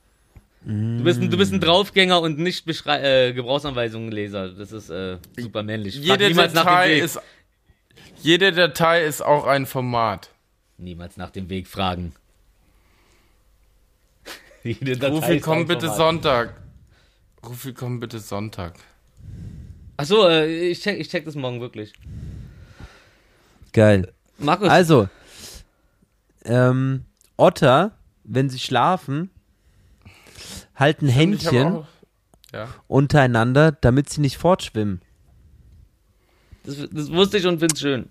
Du bist, ein, du bist ein Draufgänger und nicht Beschrei äh, Gebrauchsanweisungen-Leser. Das ist äh, super männlich. Jede niemals nach dem Datei Weg. ist jede Datei ist auch ein Format. Niemals nach dem Weg fragen. *laughs* Jede Datei Rufi, ist komm ein bitte Format. Sonntag. Rufi, komm bitte Sonntag. Achso, äh, ich, check, ich check das morgen wirklich. Geil. Markus, Also, ähm, Otter, wenn sie schlafen, halten hab Händchen auch- Ja. untereinander, damit sie nicht fortschwimmen. das, das wusste ich und find's schön.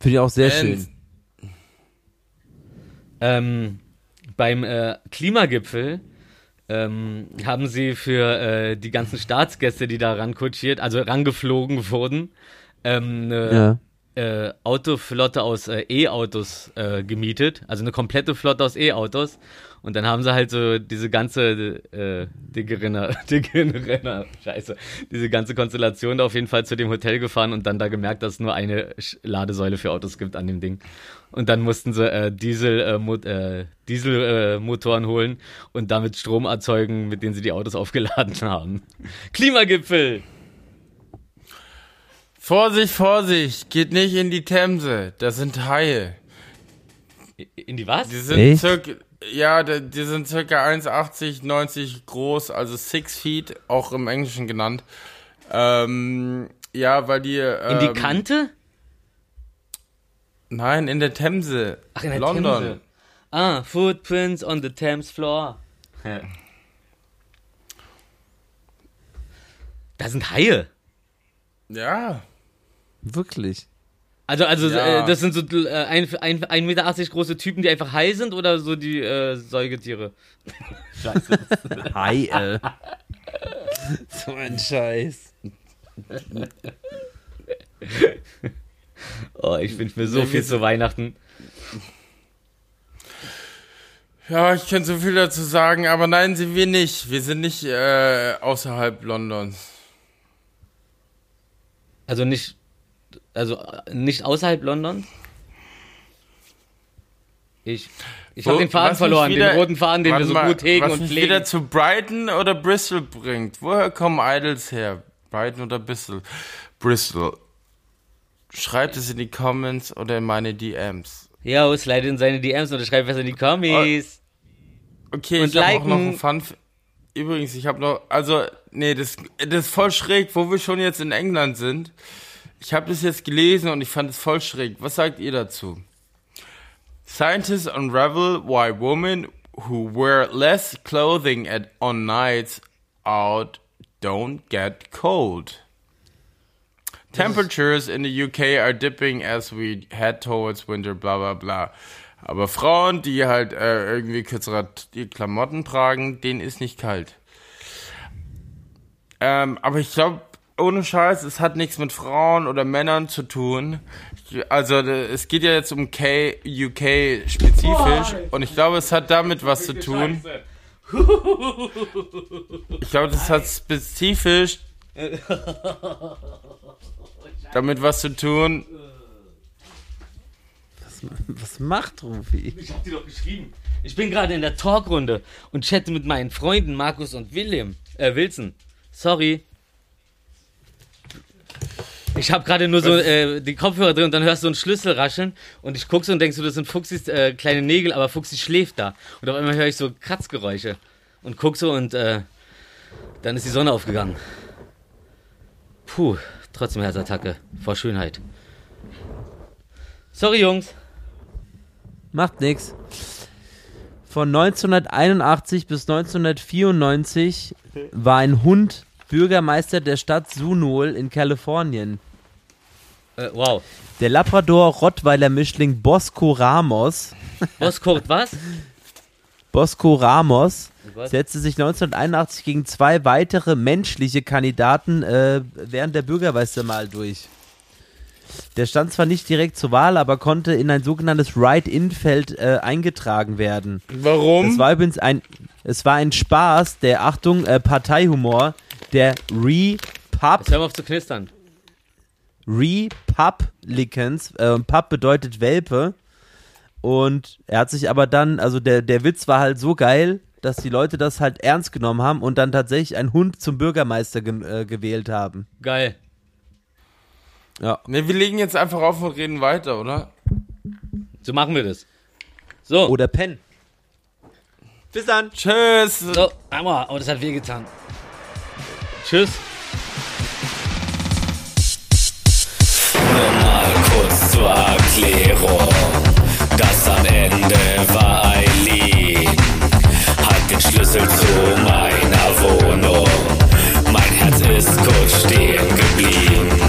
Finde ich auch sehr Jens, schön. Ähm, beim äh, Klimagipfel ähm, haben sie für äh, die ganzen Staatsgäste, die da rankutschiert, also rangeflogen wurden, ähm, eine Ja. Äh, Autoflotte aus äh, E-Autos äh, gemietet, also eine komplette Flotte aus E-Autos. Und dann haben sie halt so diese ganze äh, Digerinner, *laughs* Digerinner, scheiße, diese ganze Konstellation da auf jeden Fall zu dem Hotel gefahren und dann da gemerkt, dass es nur eine Ladesäule für Autos gibt an dem Ding. Und dann mussten sie äh, Diesel, äh, Mo äh, Dieselmotoren äh, Motoren holen und damit Strom erzeugen, mit denen sie die Autos *laughs* aufgeladen haben. Klimagipfel! Vorsicht, Vorsicht, geht nicht in die Themse. Das sind Haie. In die was? Die sind Echt? circa, ja, die, die sind circa 1,80, 90 groß, also six feet, auch im Englischen genannt. Ähm, ja, weil die. Ähm, In die Kante? Nein, in der Themse. Ach, in der London. Themse. Ah, Footprints on the Thames floor. Ja. Da sind Haie. Ja. Wirklich. Also, also Ja. äh, das sind so äh, ein, ein, 1,80 Meter große Typen, die einfach Hai sind oder so die äh, Säugetiere? Scheiße. *laughs* Hi, äh. *laughs* so ein Scheiß. *laughs* Oh, ich wünsche mir so viel zu Weihnachten. Ja, ich könnte so viel dazu sagen, aber nein, sind wir nicht. Wir sind nicht äh, außerhalb Londons. Also nicht, also äh, nicht außerhalb London. Ich, ich habe den Faden verloren, wieder- den roten Faden, den wir so mal, gut hegen was und mich pflegen. wieder zu Brighton oder Bristol bringt. Woher kommen Idols her? Brighton oder Bristol? Bristol. Schreibt es in die Comments oder in meine DMs. Ja, slide in seine DMs oder schreib was in die Kommis. Okay, Und ich habe auch noch einen Fun. Übrigens, ich habe noch, also, nee, das, das ist voll schräg, wo wir schon jetzt in England sind. Ich habe das jetzt gelesen und ich fand es voll schräg. Was sagt ihr dazu? Scientists unravel why women who wear less clothing at, on nights out don't get cold. Temperatures in the UK are dipping as we head towards winter, bla bla bla. Aber Frauen, die halt äh, irgendwie kürzere Klamotten tragen, denen ist nicht kalt. Ähm, aber ich glaube, ohne Scheiß, es hat nichts mit Frauen oder Männern zu tun. Also äh, es geht ja jetzt um K UK spezifisch und ich glaube, es hat damit was zu tun. Ich glaube, das hat spezifisch damit was zu tun. Was macht Rufi? Ich hab dir doch geschrieben. Ich bin gerade in der Talkrunde und chatte mit meinen Freunden Markus und William. Äh, Wilson. Sorry. Ich habe gerade nur so äh, die Kopfhörer drin und dann hörst du einen Schlüssel rascheln und ich guck so und denkst du, das sind Fuchsis äh, kleine Nägel, aber Fuchsi schläft da. Und auf einmal höre ich so Kratzgeräusche und guck so und äh, dann ist die Sonne aufgegangen. Puh, trotzdem Herzattacke vor Schönheit. Sorry, Jungs. Macht nix. Von 1981 bis 1994 war ein Hund Bürgermeister der Stadt Sunol in Kalifornien. Äh, wow. Der Labrador-Rottweiler-Mischling Bosco Ramos, Kurt, was? Bosco Ramos setzte sich 1981 gegen zwei weitere menschliche Kandidaten äh, während der Bürgermeisterwahl durch. Der stand zwar nicht direkt zur Wahl, aber konnte in ein sogenanntes Ride-In-Feld äh, eingetragen werden. Warum? Es war übrigens ein, es war ein Spaß, der, Achtung, äh, Parteihumor, der Repub, Jetzt hör mal auf zu knistern. Republicans, äh, Pub bedeutet Welpe. Und er hat sich aber dann, also der, der Witz war halt so geil, dass die Leute das halt ernst genommen haben und dann tatsächlich einen Hund zum Bürgermeister ge äh, gewählt haben. Geil. Ja. Ne, wir legen jetzt einfach auf und reden weiter, oder? So machen wir das. So. Oder Penn. Bis dann. Tschüss. So, einmal. Oh, das hat wehgetan. Tschüss. Erklärung. Das am Ende war Eileen. Hat den Schlüssel zu meiner Wohnung. Mein Herz ist kurz stehen geblieben.